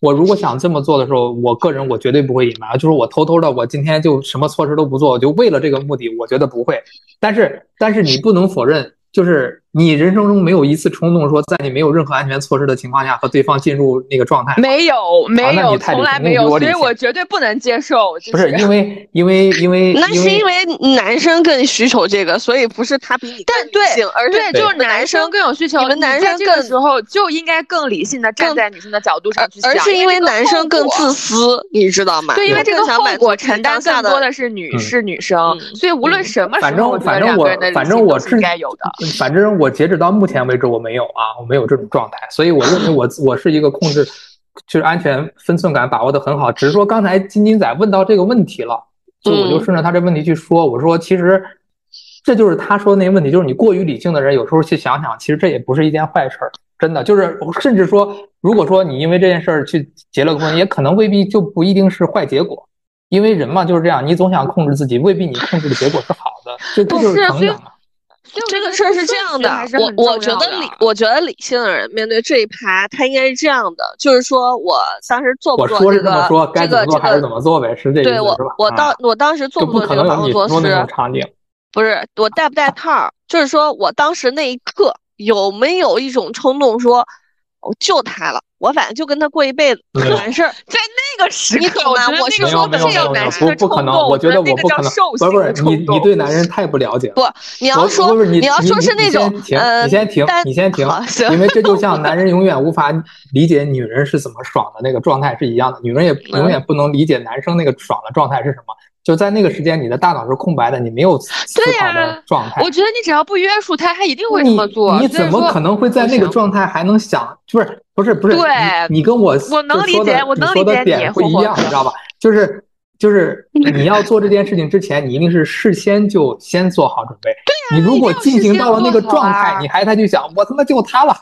我如果想这么做的时候，我个人我绝对不会隐瞒，就是我偷偷的，我今天就什么措施都不做，我就为了这个目的，我觉得不会。但是但是你不能否认。就是你人生中没有一次冲动说，在你没有任何安全措施的情况下和对方进入那个状态，没有，没有，从来没有，所以我绝对不能接受。不是因为，因为，因为，那是因为男生更需求这个，所以不是他比你更理性，而是就是男生更有需求。你们男生这个时候就应该更理性的站在女生的角度上去想，而是因为男生更自私，你知道吗？对，因为这个后果承担更多的是女是女生，所以无论什么时候，反正我反正我是应该有的，反正我。截止到目前为止，我没有啊，我没有这种状态，所以我认为我我是一个控制，就是安全分寸感把握的很好。只是说刚才金金仔问到这个问题了，就我就顺着他这问题去说，我说其实这就是他说的那个问题，就是你过于理性的人，有时候去想想，其实这也不是一件坏事儿，真的就是，甚至说，如果说你因为这件事儿去结了个婚，也可能未必就不一定是坏结果，因为人嘛就是这样，你总想控制自己，未必你控制的结果是好的，这这就是成长嘛。这个事儿是这样的，我我觉得理，我觉得理性的人面对这一趴，他应该是这样的，就是说我当时做不做这个这个这个怎么做呗，是这对我我当我当时做不做这个防护措施？不是我带不带套？就是说我当时那一刻有没有一种冲动说，我救他了。我反正就跟他过一辈子完事儿，在那个时刻，我是说这样男生的不可能，我觉得我不可能。不不是你你对男人太不了解了。不，你要说你要说是那种呃，你先停，你先停，因为这就像 男人永远无法理解女人是怎么爽的那个状态是一样的，女人也永远不能理解男生那个爽的状态是什么。就在那个时间，你的大脑是空白的，你没有思考的状态。我觉得你只要不约束他，他一定会这么做。你怎么可能会在那个状态还能想？不是不是不是？对，你跟我我能理解，我能理解点不一样，你知道吧？就是就是 你要做这件事情之前，你一定是事先就先做好准备。对你如果进行到了那个状态，你还再去想我他妈就他了，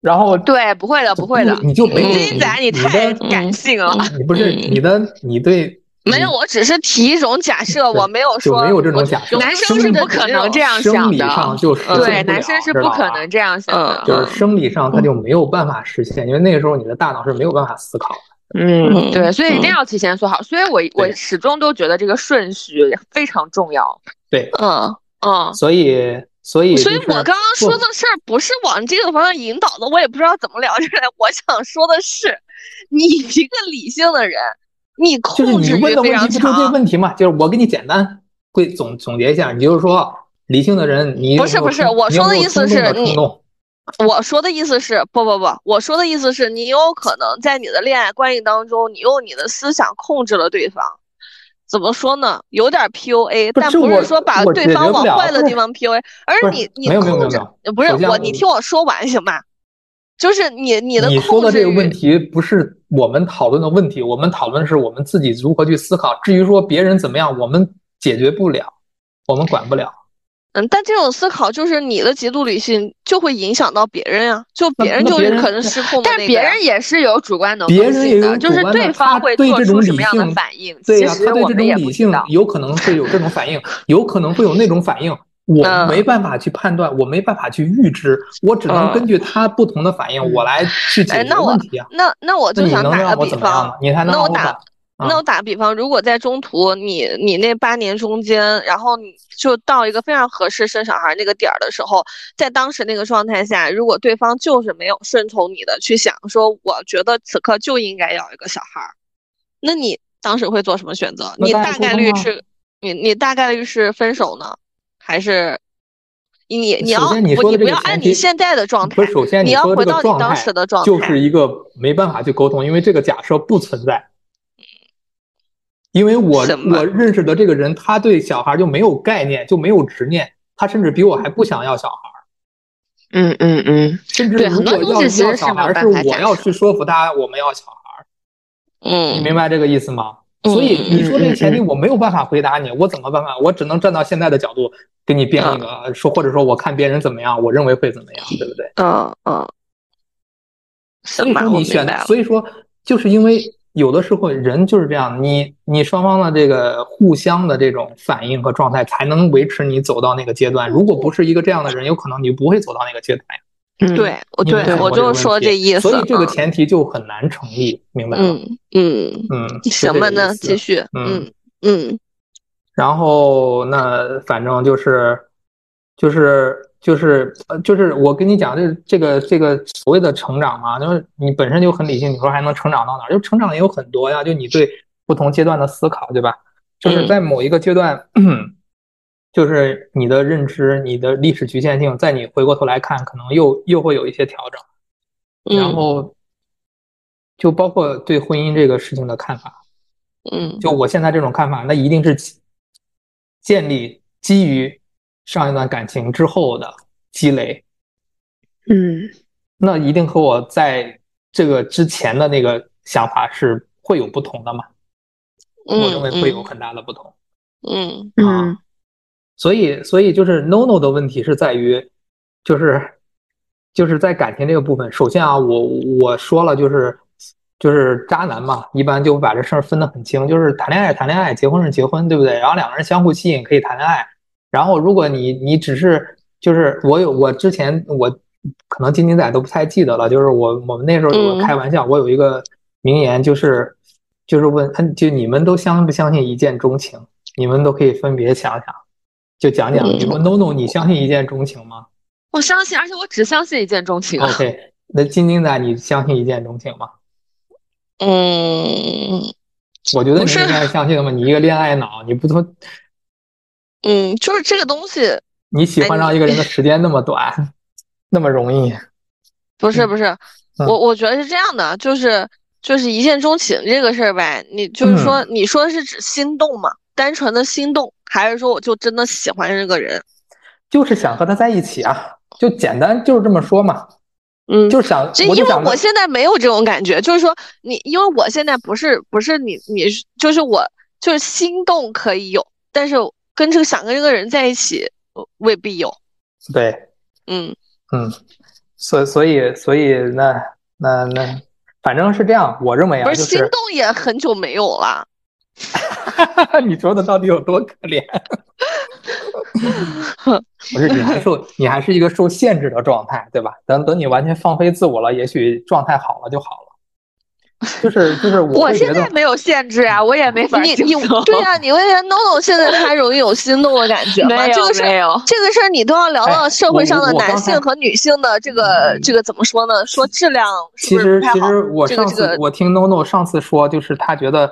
然后对，不会的，不会的，你就没金仔，你太感性了。你不是你的，你对。没有，我只是提一种假设，我没有说没有这种假设。男生是不可能这样想的，生理上就对，男生是不可能这样想的，就是生理上他就没有办法实现，因为那个时候你的大脑是没有办法思考的。嗯，对，所以一定要提前做好。所以我我始终都觉得这个顺序非常重要。对，嗯嗯，所以所以所以我刚刚说的事儿不是往这个方向引导的，我也不知道怎么聊起来。我想说的是，你一个理性的人。你控制问的问题不就这问题嘛？就是我给你简单会总总结一下，你就是说理性的人，你不是不是我说的意思是你，我说的意思是不不不，我说的意思是你有可能在你的恋爱关系当中，你用你的思想控制了对方，怎么说呢？有点 PUA，但不是说把对方往坏的地方 PUA，而是你你控制不是我，你听我说完行吧？就是你你的你说的这个问题不是我们讨论的问题，我们讨论是我们自己如何去思考。至于说别人怎么样，我们解决不了，我们管不了。嗯，但这种思考就是你的极度理性就会影响到别人呀，就别人就是可能失控。但别人也是有主观能动性的，就是对方会做出什么样的反应。对呀，他对这种理性有可能会有这种反应，有可能会有那种反应，我没办法去判断，我没办法去预知，我只能根据他不同的反应，我来去解决问题啊。那那我就想打个比方，你还能那我打。那我打个比方，如果在中途你你那八年中间，然后你就到一个非常合适生小孩那个点儿的时候，在当时那个状态下，如果对方就是没有顺从你的去想说，我觉得此刻就应该要一个小孩儿，那你当时会做什么选择？你大概率是，你你大概率是分手呢，还是你你要你你不要按你现在的状态，不是首先你要回到你当时的状态，就是一个没办法去沟通，因为这个假设不存在。因为我我认识的这个人，他对小孩就没有概念，就没有执念，他甚至比我还不想要小孩。嗯嗯嗯，甚至如果要要小孩，是我要去说服他我们要小孩。嗯，你明白这个意思吗？所以你说这个前提我没有办法回答你，我怎么办法？我只能站到现在的角度给你编一个说，或者说我看别人怎么样，我认为会怎么样，对不对？嗯嗯。所以说你选，所以说就是因为。有的时候人就是这样，你你双方的这个互相的这种反应和状态，才能维持你走到那个阶段。如果不是一个这样的人，有可能你不会走到那个阶段呀。嗯，对，我对我就是说这意思。所以这个前提就很难成立，明白吗？嗯嗯嗯，什么呢？继续。嗯嗯。然后那反正就是就是。就是呃，就是我跟你讲，这这个这个所谓的成长嘛，就是你本身就很理性，你说还能成长到哪？就成长也有很多呀，就你对不同阶段的思考，对吧？就是在某一个阶段，就是你的认知、你的历史局限性，在你回过头来看，可能又又会有一些调整。然后，就包括对婚姻这个事情的看法，嗯，就我现在这种看法，那一定是建立基于。上一段感情之后的积累，嗯，那一定和我在这个之前的那个想法是会有不同的嘛？我认为会有很大的不同。嗯啊，所以所以就是 no no 的问题是在于，就是就是在感情这个部分，首先啊，我我说了就是就是渣男嘛，一般就把这事儿分得很清，就是谈恋爱谈恋爱，结婚是结婚，对不对？然后两个人相互吸引可以谈恋爱。然后，如果你你只是就是我有我之前我可能金金仔都不太记得了，就是我我们那时候有个开玩笑，我有一个名言就是就是问，嗯，就你们都相不相信一见钟情？你们都可以分别想想，就讲讲。你说 no no，你相信一见钟情吗？我相信，而且我只相信一见钟情。OK，那晶晶仔，你相信一见钟情吗？嗯，我觉得你应该相信的嘛，你一个恋爱脑，你不都？嗯，就是这个东西，你喜欢上一个人的时间那么短，那么容易？不是不是，我我觉得是这样的，就是就是一见钟情这个事儿呗，你就是说，你说是指心动嘛？单纯的心动，还是说我就真的喜欢这个人？就是想和他在一起啊，就简单就是这么说嘛。嗯，就想，因为我现在没有这种感觉，就是说你，因为我现在不是不是你你就是我就是心动可以有，但是。跟这个想跟这个人在一起，未必有。对，嗯嗯，所所以所以那那那，反正是这样，我认为啊，不是心动也很久没有了。你说的到底有多可怜？不是你还受你还是一个受限制的状态，对吧？等等你完全放飞自我了，也许状态好了就好了。就是就是，我现在没有限制啊，我也没法你你对呀，你为啥 NONO 现在他容易有心动的感觉吗？这个事儿，这个事儿你都要聊到社会上的男性和女性的这个这个怎么说呢？说质量其实其实我上次我听 NONO 上次说，就是他觉得，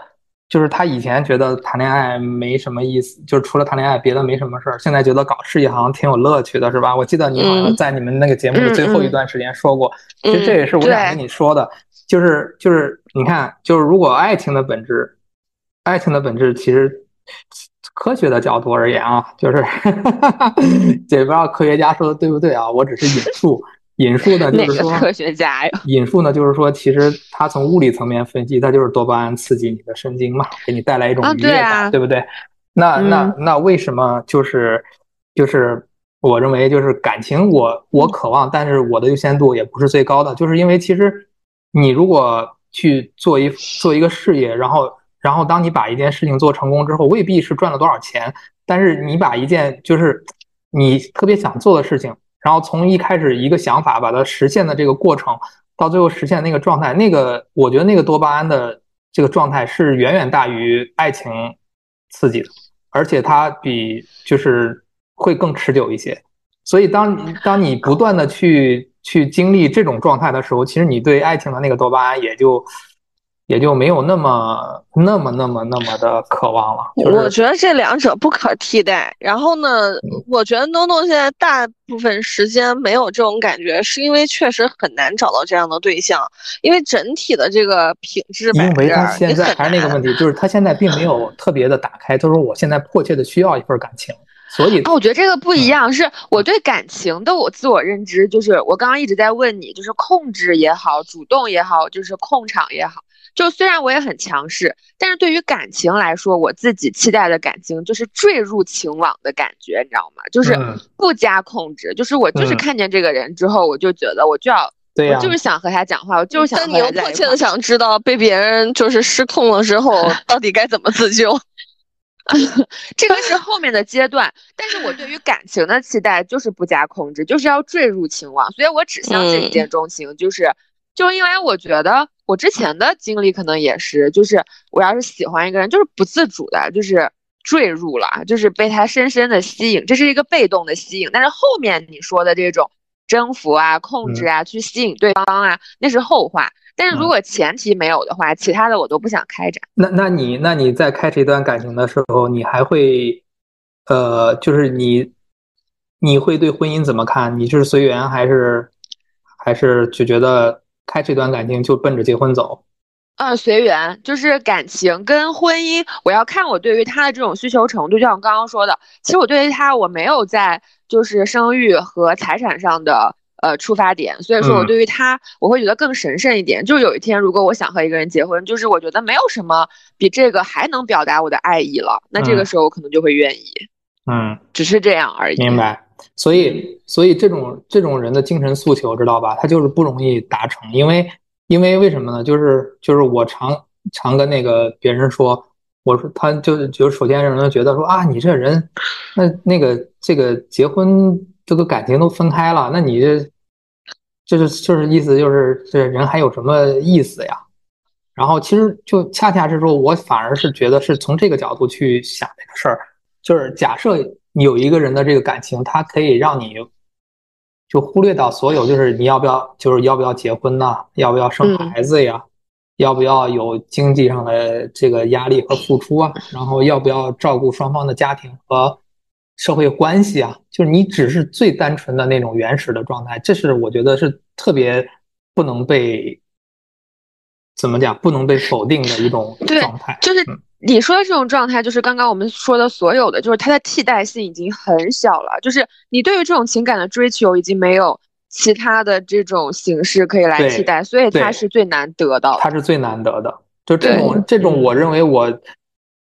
就是他以前觉得谈恋爱没什么意思，就是除了谈恋爱别的没什么事儿，现在觉得搞事业好像挺有乐趣的，是吧？我记得你好像在你们那个节目的最后一段时间说过，其实这也是我想跟你说的。就是就是，你看，就是如果爱情的本质，爱情的本质其实科学的角度而言啊，就是也不知道科学家说的对不对啊，我只是引述。引述呢，就是说科学家呀。引述呢，就是说，其实它从物理层面分析，它就是多巴胺刺激你的神经嘛，给你带来一种愉悦感，对不对？那那那为什么就是就是我认为就是感情，我我渴望，但是我的优先度也不是最高的，就是因为其实你如果去做一做一个事业，然后然后当你把一件事情做成功之后，未必是赚了多少钱，但是你把一件就是你特别想做的事情。然后从一开始一个想法把它实现的这个过程，到最后实现那个状态，那个我觉得那个多巴胺的这个状态是远远大于爱情刺激的，而且它比就是会更持久一些。所以当当你不断的去去经历这种状态的时候，其实你对爱情的那个多巴胺也就。也就没有那么、那么、那么、那么的渴望了。我觉得这两者不可替代。然后呢，我觉得东东现在大部分时间没有这种感觉，是因为确实很难找到这样的对象，因为整体的这个品质。因为他现在还是那个问题，就是他现在并没有特别的打开。他说：“我现在迫切的需要一份感情。”所以，我觉得这个不一样，是我对感情的我自我认知，就是我刚刚一直在问你，就是控制也好，主动也好，就是控场也好。就虽然我也很强势，但是对于感情来说，我自己期待的感情就是坠入情网的感觉，你知道吗？就是不加控制，就是我就是看见这个人之后，我就觉得我就要，我就是想和他讲话，我就是想。但你又迫切的想知道被别人就是失控了之后，到底该怎么自救？这个是后面的阶段，但是我对于感情的期待就是不加控制，就是要坠入情网，所以我只相信一见钟情，就是。就因为我觉得我之前的经历可能也是，就是我要是喜欢一个人，就是不自主的，就是坠入了，就是被他深深的吸引，这是一个被动的吸引。但是后面你说的这种征服啊、控制啊、去吸引对方啊，那是后话。但是如果前提没有的话，其他的我都不想开展。那那你那你在开始一段感情的时候，你还会，呃，就是你你会对婚姻怎么看？你是随缘还是还是就觉得？开这段感情就奔着结婚走，嗯，随缘，就是感情跟婚姻，我要看我对于他的这种需求程度。就像我刚刚说的，其实我对于他，我没有在就是生育和财产上的呃出发点，所以说我对于他，我会觉得更神圣一点。就是有一天，如果我想和一个人结婚，就是我觉得没有什么比这个还能表达我的爱意了，那这个时候我可能就会愿意，嗯，只是这样而已。明白。所以，所以这种这种人的精神诉求，知道吧？他就是不容易达成，因为，因为为什么呢？就是就是我常常跟那个别人说，我说他就就首先让人觉得说啊，你这人，那那个这个结婚这个感情都分开了，那你这就是就是意思就是这人还有什么意思呀？然后其实就恰恰是说，我反而是觉得是从这个角度去想这个事儿，就是假设。有一个人的这个感情，他可以让你就忽略到所有，就是你要不要，就是要不要结婚呢？要不要生孩子呀？要不要有经济上的这个压力和付出啊？然后要不要照顾双方的家庭和社会关系啊？就是你只是最单纯的那种原始的状态，这是我觉得是特别不能被怎么讲，不能被否定的一种状态，就是。你说的这种状态，就是刚刚我们说的所有的，就是它的替代性已经很小了。就是你对于这种情感的追求，已经没有其他的这种形式可以来替代，所以它是最难得的。它是最难得的，就这种这种，我认为我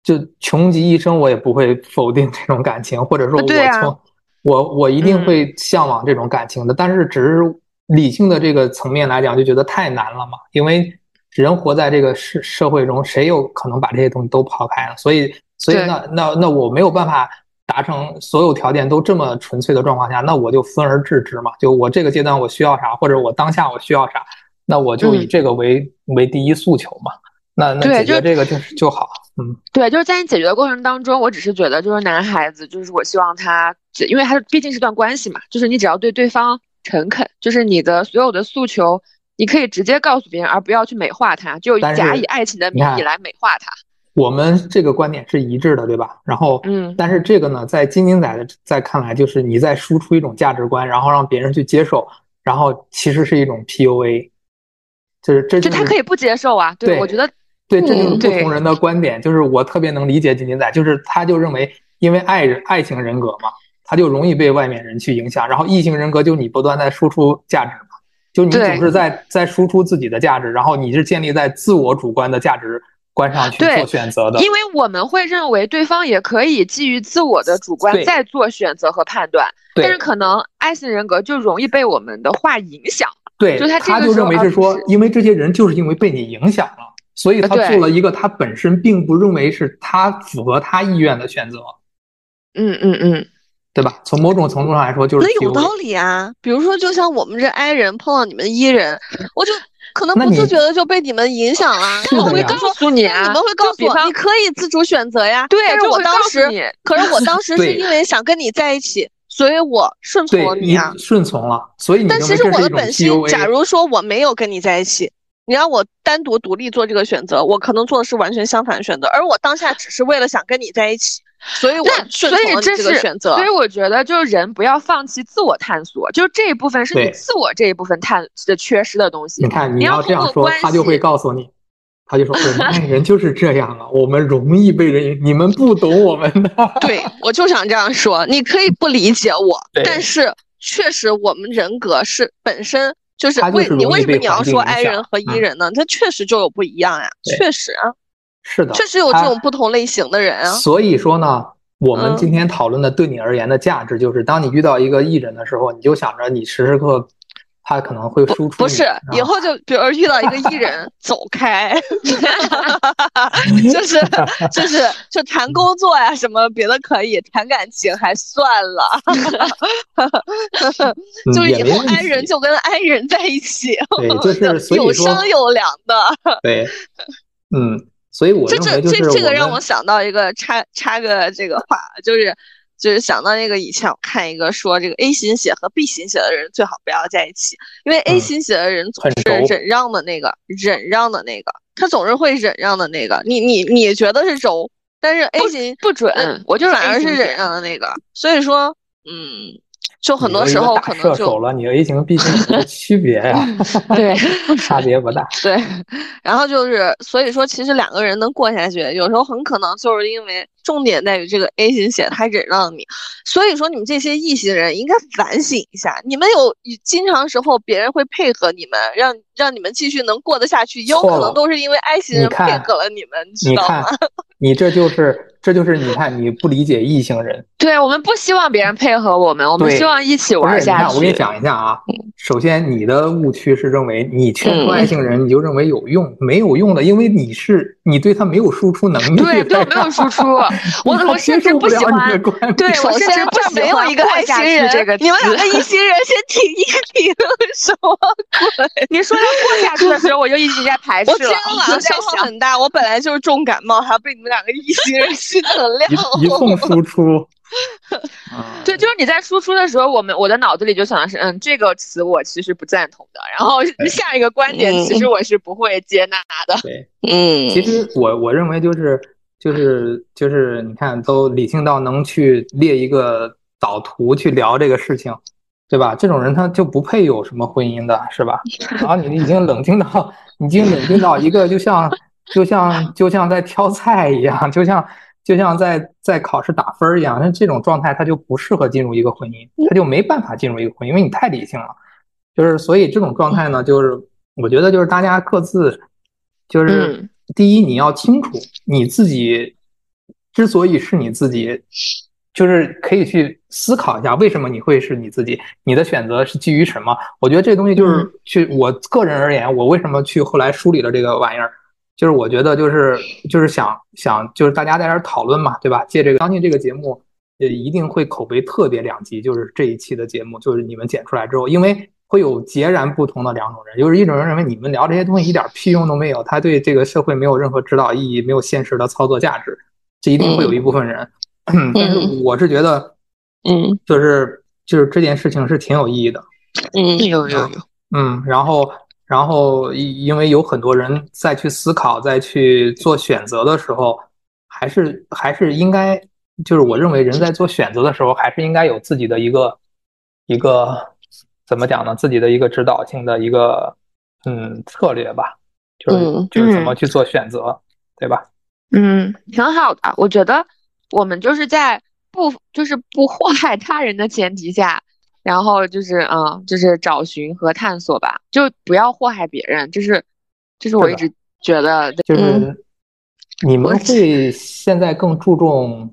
就穷极一生，我也不会否定这种感情，或者说，我从我我一定会向往这种感情的。但是，只是理性的这个层面来讲，就觉得太难了嘛，因为。人活在这个社社会中，谁有可能把这些东西都抛开呢？所以，所以那那那我没有办法达成所有条件都这么纯粹的状况下，那我就分而治之嘛。就我这个阶段我需要啥，或者我当下我需要啥，那我就以这个为为第一诉求嘛。那那解决这个就是就好。嗯，对，就是在你解决的过程当中，我只是觉得就是男孩子，就是我希望他，因为他毕竟是段关系嘛，就是你只要对对方诚恳，就是你的所有的诉求。你可以直接告诉别人，而不要去美化他，就假以爱情的名义来美化他。我们这个观点是一致的，对吧？然后，嗯，但是这个呢，在金金仔的在看来，就是你在输出一种价值观，然后让别人去接受，然后其实是一种 PUA，就是这就他可以不接受啊。对，我觉得对，这就是不同人的观点。就是我特别能理解金金仔，就是他就认为，因为爱人爱情人格嘛，他就容易被外面人去影响。然后异性人格就你不断在输出价值嘛，就你总是在在输出自己的价值，然后你是建立在自我主观的价值观上去做选择的。因为我们会认为对方也可以基于自我的主观再做选择和判断，但是可能爱情人格就容易被我们的话影响。对，就他他就认为是说，因为这些人就是因为被你影响了，所以他做了一个他本身并不认为是他符合他意愿的选择。嗯嗯嗯，对吧？从某种程度上来说，就是那有道理啊。比如说，就像我们这 I 人碰到你们 E 人，我就可能不自觉的就被你们影响了。我会告诉你，你们会告诉我，你可以自主选择呀。对，但是我当时，可是我当时是因为想跟你在一起。所以我顺从了你啊，顺从了。所以，但其实我的本心，假如说我没有跟你在一起，你让我单独独立做这个选择，我可能做的是完全相反的选择。而我当下只是为了想跟你在一起，所以我顺从了这个选择。所以我觉得，就是人不要放弃自我探索，就是这一部分是你自我这一部分探的缺失的东西。你看，你要这样说，他就会告诉你。他就说：“我们爱人就是这样啊，我们容易被人，你们不懂我们的。”对，我就想这样说。你可以不理解我，但是确实我们人格是本身就是为你为什么你要说 I 人和 E 人呢？他确实就有不一样呀，确实啊，是的，确实有这种不同类型的人啊。所以说呢，我们今天讨论的对你而言的价值，就是当你遇到一个艺人的时候，你就想着你时时刻。他可能会输出，不是以后就比如遇到一个艺人，走开，就是就是就谈工作呀什么别的可以，谈感情还算了，就是以后爱人就跟爱人在一起，对，就是有商有量的，对，嗯，所以我这这这这个让我想到一个插插个这个话，就是。就是想到那个以前我看一个说这个 A 型血和 B 型血的人最好不要在一起，因为 A 型血的人总是忍让的那个，忍让的那个，他总是会忍让的那个。你你你觉得是轴，但是 A 型不准，我就反而是忍让的那个。所以说，嗯。就很多时候可能就了，你 A 型 B 型有区别呀？对，差别不大。对，然后就是，所以说其实两个人能过下去，有时候很可能就是因为重点在于这个 A 型血他忍让你。所以说你们这些 E 型人应该反省一下，你们有经常时候别人会配合你们，让让你们继续能过得下去，有可能都是因为 I 型人配合了你们，你知道吗？你这就是。这就是你看，你不理解异性人。对我们不希望别人配合我们，我们希望一起玩下去。我给你讲一下啊，首先你的误区是认为你劝说外星人，你就认为有用，没有用的，因为你是你对他没有输出能力。对，对我没有输出，我我甚至不喜欢。对，我甚至不喜欢一 个外星人。你们两个异星人先停一停，什么鬼？你说要过下去的时候，我就一直在排斥了。我今天晚上消耗很大，我本来就是重感冒，还要被你们两个异星人。能量一送输出，对，就是你在输出的时候，我们我的脑子里就想的是，嗯，这个词我其实不赞同的，然后 下一个观点其实我是不会接纳的。对，嗯，其实我我认为就是就是就是，你看都理性到能去列一个导图去聊这个事情，对吧？这种人他就不配有什么婚姻的，是吧？然后你已经冷静到，已经冷静到一个就像就像就像在挑菜一样，就像。就像在在考试打分一样，那这种状态他就不适合进入一个婚姻，他就没办法进入一个婚姻，因为你太理性了。就是所以这种状态呢，就是我觉得就是大家各自，就是第一你要清楚你自己之所以是你自己，就是可以去思考一下为什么你会是你自己，你的选择是基于什么？我觉得这东西就是去我个人而言，我为什么去后来梳理了这个玩意儿。就是我觉得，就是就是想想，就是大家在这儿讨论嘛，对吧？借这个，相信这个节目也一定会口碑特别两极。就是这一期的节目，就是你们剪出来之后，因为会有截然不同的两种人，就是一种人认为你们聊这些东西一点屁用都没有，他对这个社会没有任何指导意义，没有现实的操作价值，这一定会有一部分人。但是我是觉得，嗯，就是就是这件事情是挺有意义的。嗯，有有有。嗯，然后。然后，因因为有很多人再去思考、再去做选择的时候，还是还是应该，就是我认为人在做选择的时候，还是应该有自己的一个一个怎么讲呢？自己的一个指导性的一个嗯策略吧。就是就是怎么去做选择，对吧？嗯，挺好的。我觉得我们就是在不就是不祸害他人的前提下，然后就是嗯，就是找寻和探索吧，就不要祸害别人。就是这是我一直觉得，就是你们会现在更注重，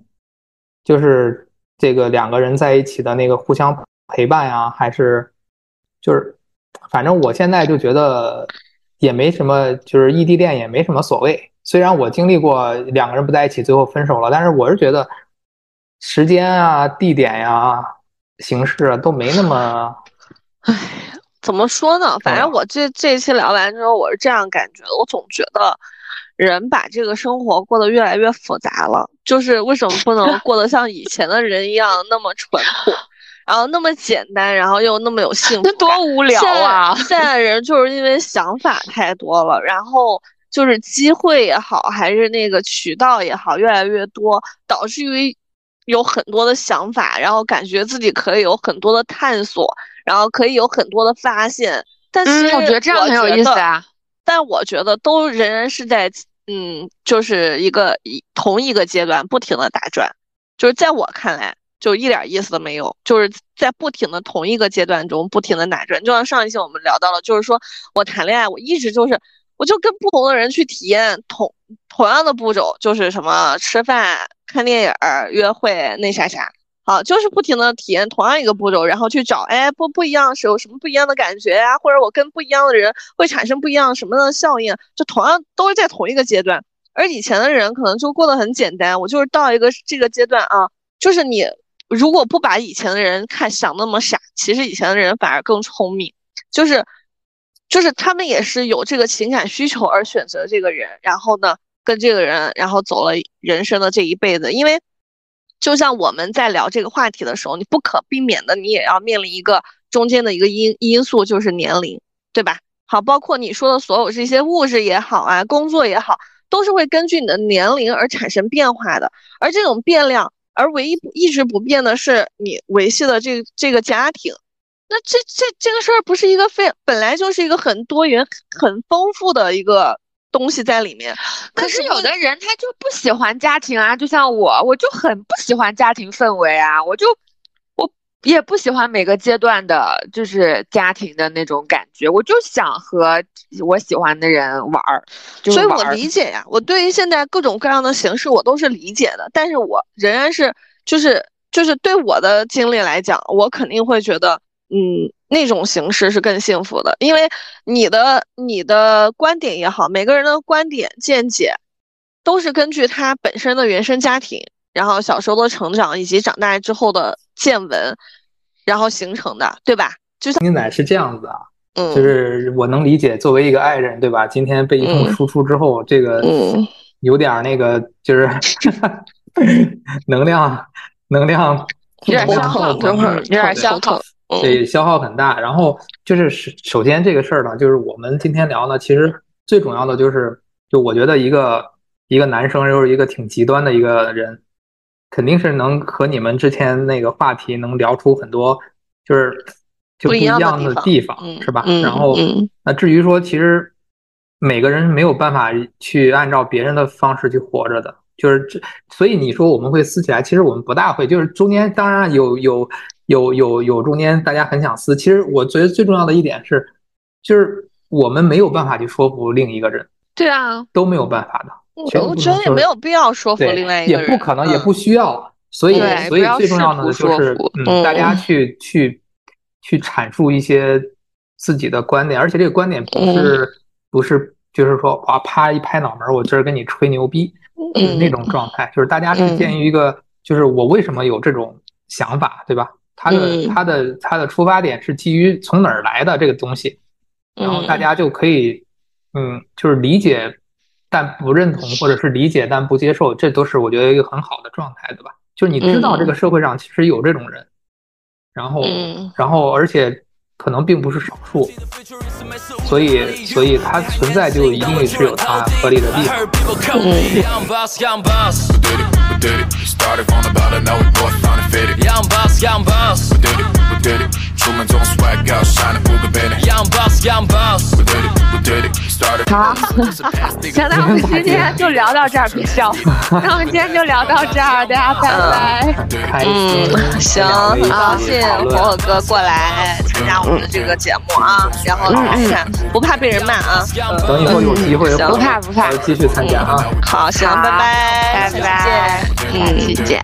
就是这个两个人在一起的那个互相陪伴呀，还是就是。反正我现在就觉得也没什么，就是异地恋也没什么所谓。虽然我经历过两个人不在一起，最后分手了，但是我是觉得时间啊、地点呀、形式啊都没那么……唉，怎么说呢？反正我这这一期聊完之后，我是这样感觉的。我总觉得人把这个生活过得越来越复杂了，就是为什么不能过得像以前的人一样 那么淳朴？然后那么简单，然后又那么有幸福，那多无聊啊！现在人就是因为想法太多了，然后就是机会也好，还是那个渠道也好，越来越多，导致于有很多的想法，然后感觉自己可以有很多的探索，然后可以有很多的发现。但其实我觉得这样很有意思啊。但我觉得都仍然是在嗯，就是一个一同一个阶段不停的打转，就是在我看来。就一点意思都没有，就是在不停的同一个阶段中不停的打转。就像上一期我们聊到了，就是说我谈恋爱，我一直就是，我就跟不同的人去体验同同样的步骤，就是什么吃饭、看电影、约会那啥啥，好，就是不停的体验同样一个步骤，然后去找，哎，不不一样是有什么不一样的感觉呀？或者我跟不一样的人会产生不一样什么的效应？就同样都是在同一个阶段，而以前的人可能就过得很简单，我就是到一个这个阶段啊，就是你。如果不把以前的人看想那么傻，其实以前的人反而更聪明，就是，就是他们也是有这个情感需求而选择这个人，然后呢，跟这个人，然后走了人生的这一辈子。因为，就像我们在聊这个话题的时候，你不可避免的，你也要面临一个中间的一个因因素，就是年龄，对吧？好，包括你说的所有这些物质也好啊，工作也好，都是会根据你的年龄而产生变化的，而这种变量。而唯一一直不变的是你维系的这这个家庭，那这这这个事儿不是一个非本来就是一个很多元、很丰富的一个东西在里面。可是有的人他就不喜欢家庭啊，就像我，我就很不喜欢家庭氛围啊，我就我。也不喜欢每个阶段的，就是家庭的那种感觉。我就想和我喜欢的人玩儿，所以我理解呀。我对于现在各种各样的形式，我都是理解的。但是我仍然是，就是就是对我的经历来讲，我肯定会觉得，嗯，那种形式是更幸福的。因为你的你的观点也好，每个人的观点见解，都是根据他本身的原生家庭。然后小时候的成长以及长大之后的见闻，然后形成的，对吧？就像你奶是这样子啊，嗯，就是我能理解，作为一个爱人，对吧？今天被一通输出之后，这个有点那个，就是 能量能量有点消耗，等会儿有点消耗，对，消耗很大。然后就是首先这个事儿呢，就是我们今天聊呢，其实最重要的就是，就我觉得一个一个男生又是一个挺极端的一个人。肯定是能和你们之前那个话题能聊出很多，就是就不一样的地方，是吧？然后那至于说，其实每个人没有办法去按照别人的方式去活着的，就是这。所以你说我们会撕起来，其实我们不大会。就是中间当然有有有有有中间大家很想撕，其实我觉得最重要的一点是，就是我们没有办法去说服另一个人。对啊，都没有办法的。我觉得也没有必要说服另外一个人，也不可能，也不需要。所以，所以最重要的就是，嗯，大家去去去阐述一些自己的观点，而且这个观点不是不是就是说啊啪一拍脑门，我今儿跟你吹牛逼那种状态，就是大家是建于一个，就是我为什么有这种想法，对吧？他的他的他的出发点是基于从哪儿来的这个东西，然后大家就可以嗯，就是理解。但不认同，或者是理解但不接受，这都是我觉得一个很好的状态，对吧？就是你知道这个社会上其实有这种人，然后，然后而且可能并不是少数，所以，所以它存在就一定是有它合理的地方。好，行，那我们今天就聊到这儿，别笑。那我们今天就聊到这儿，大家拜拜。嗯，行，很高兴火火哥过来参加我们的这个节目啊，然后看不怕被人骂啊。等以后有机会，不怕不怕，继续参加啊。好，行，拜拜，拜拜，嗯，再见。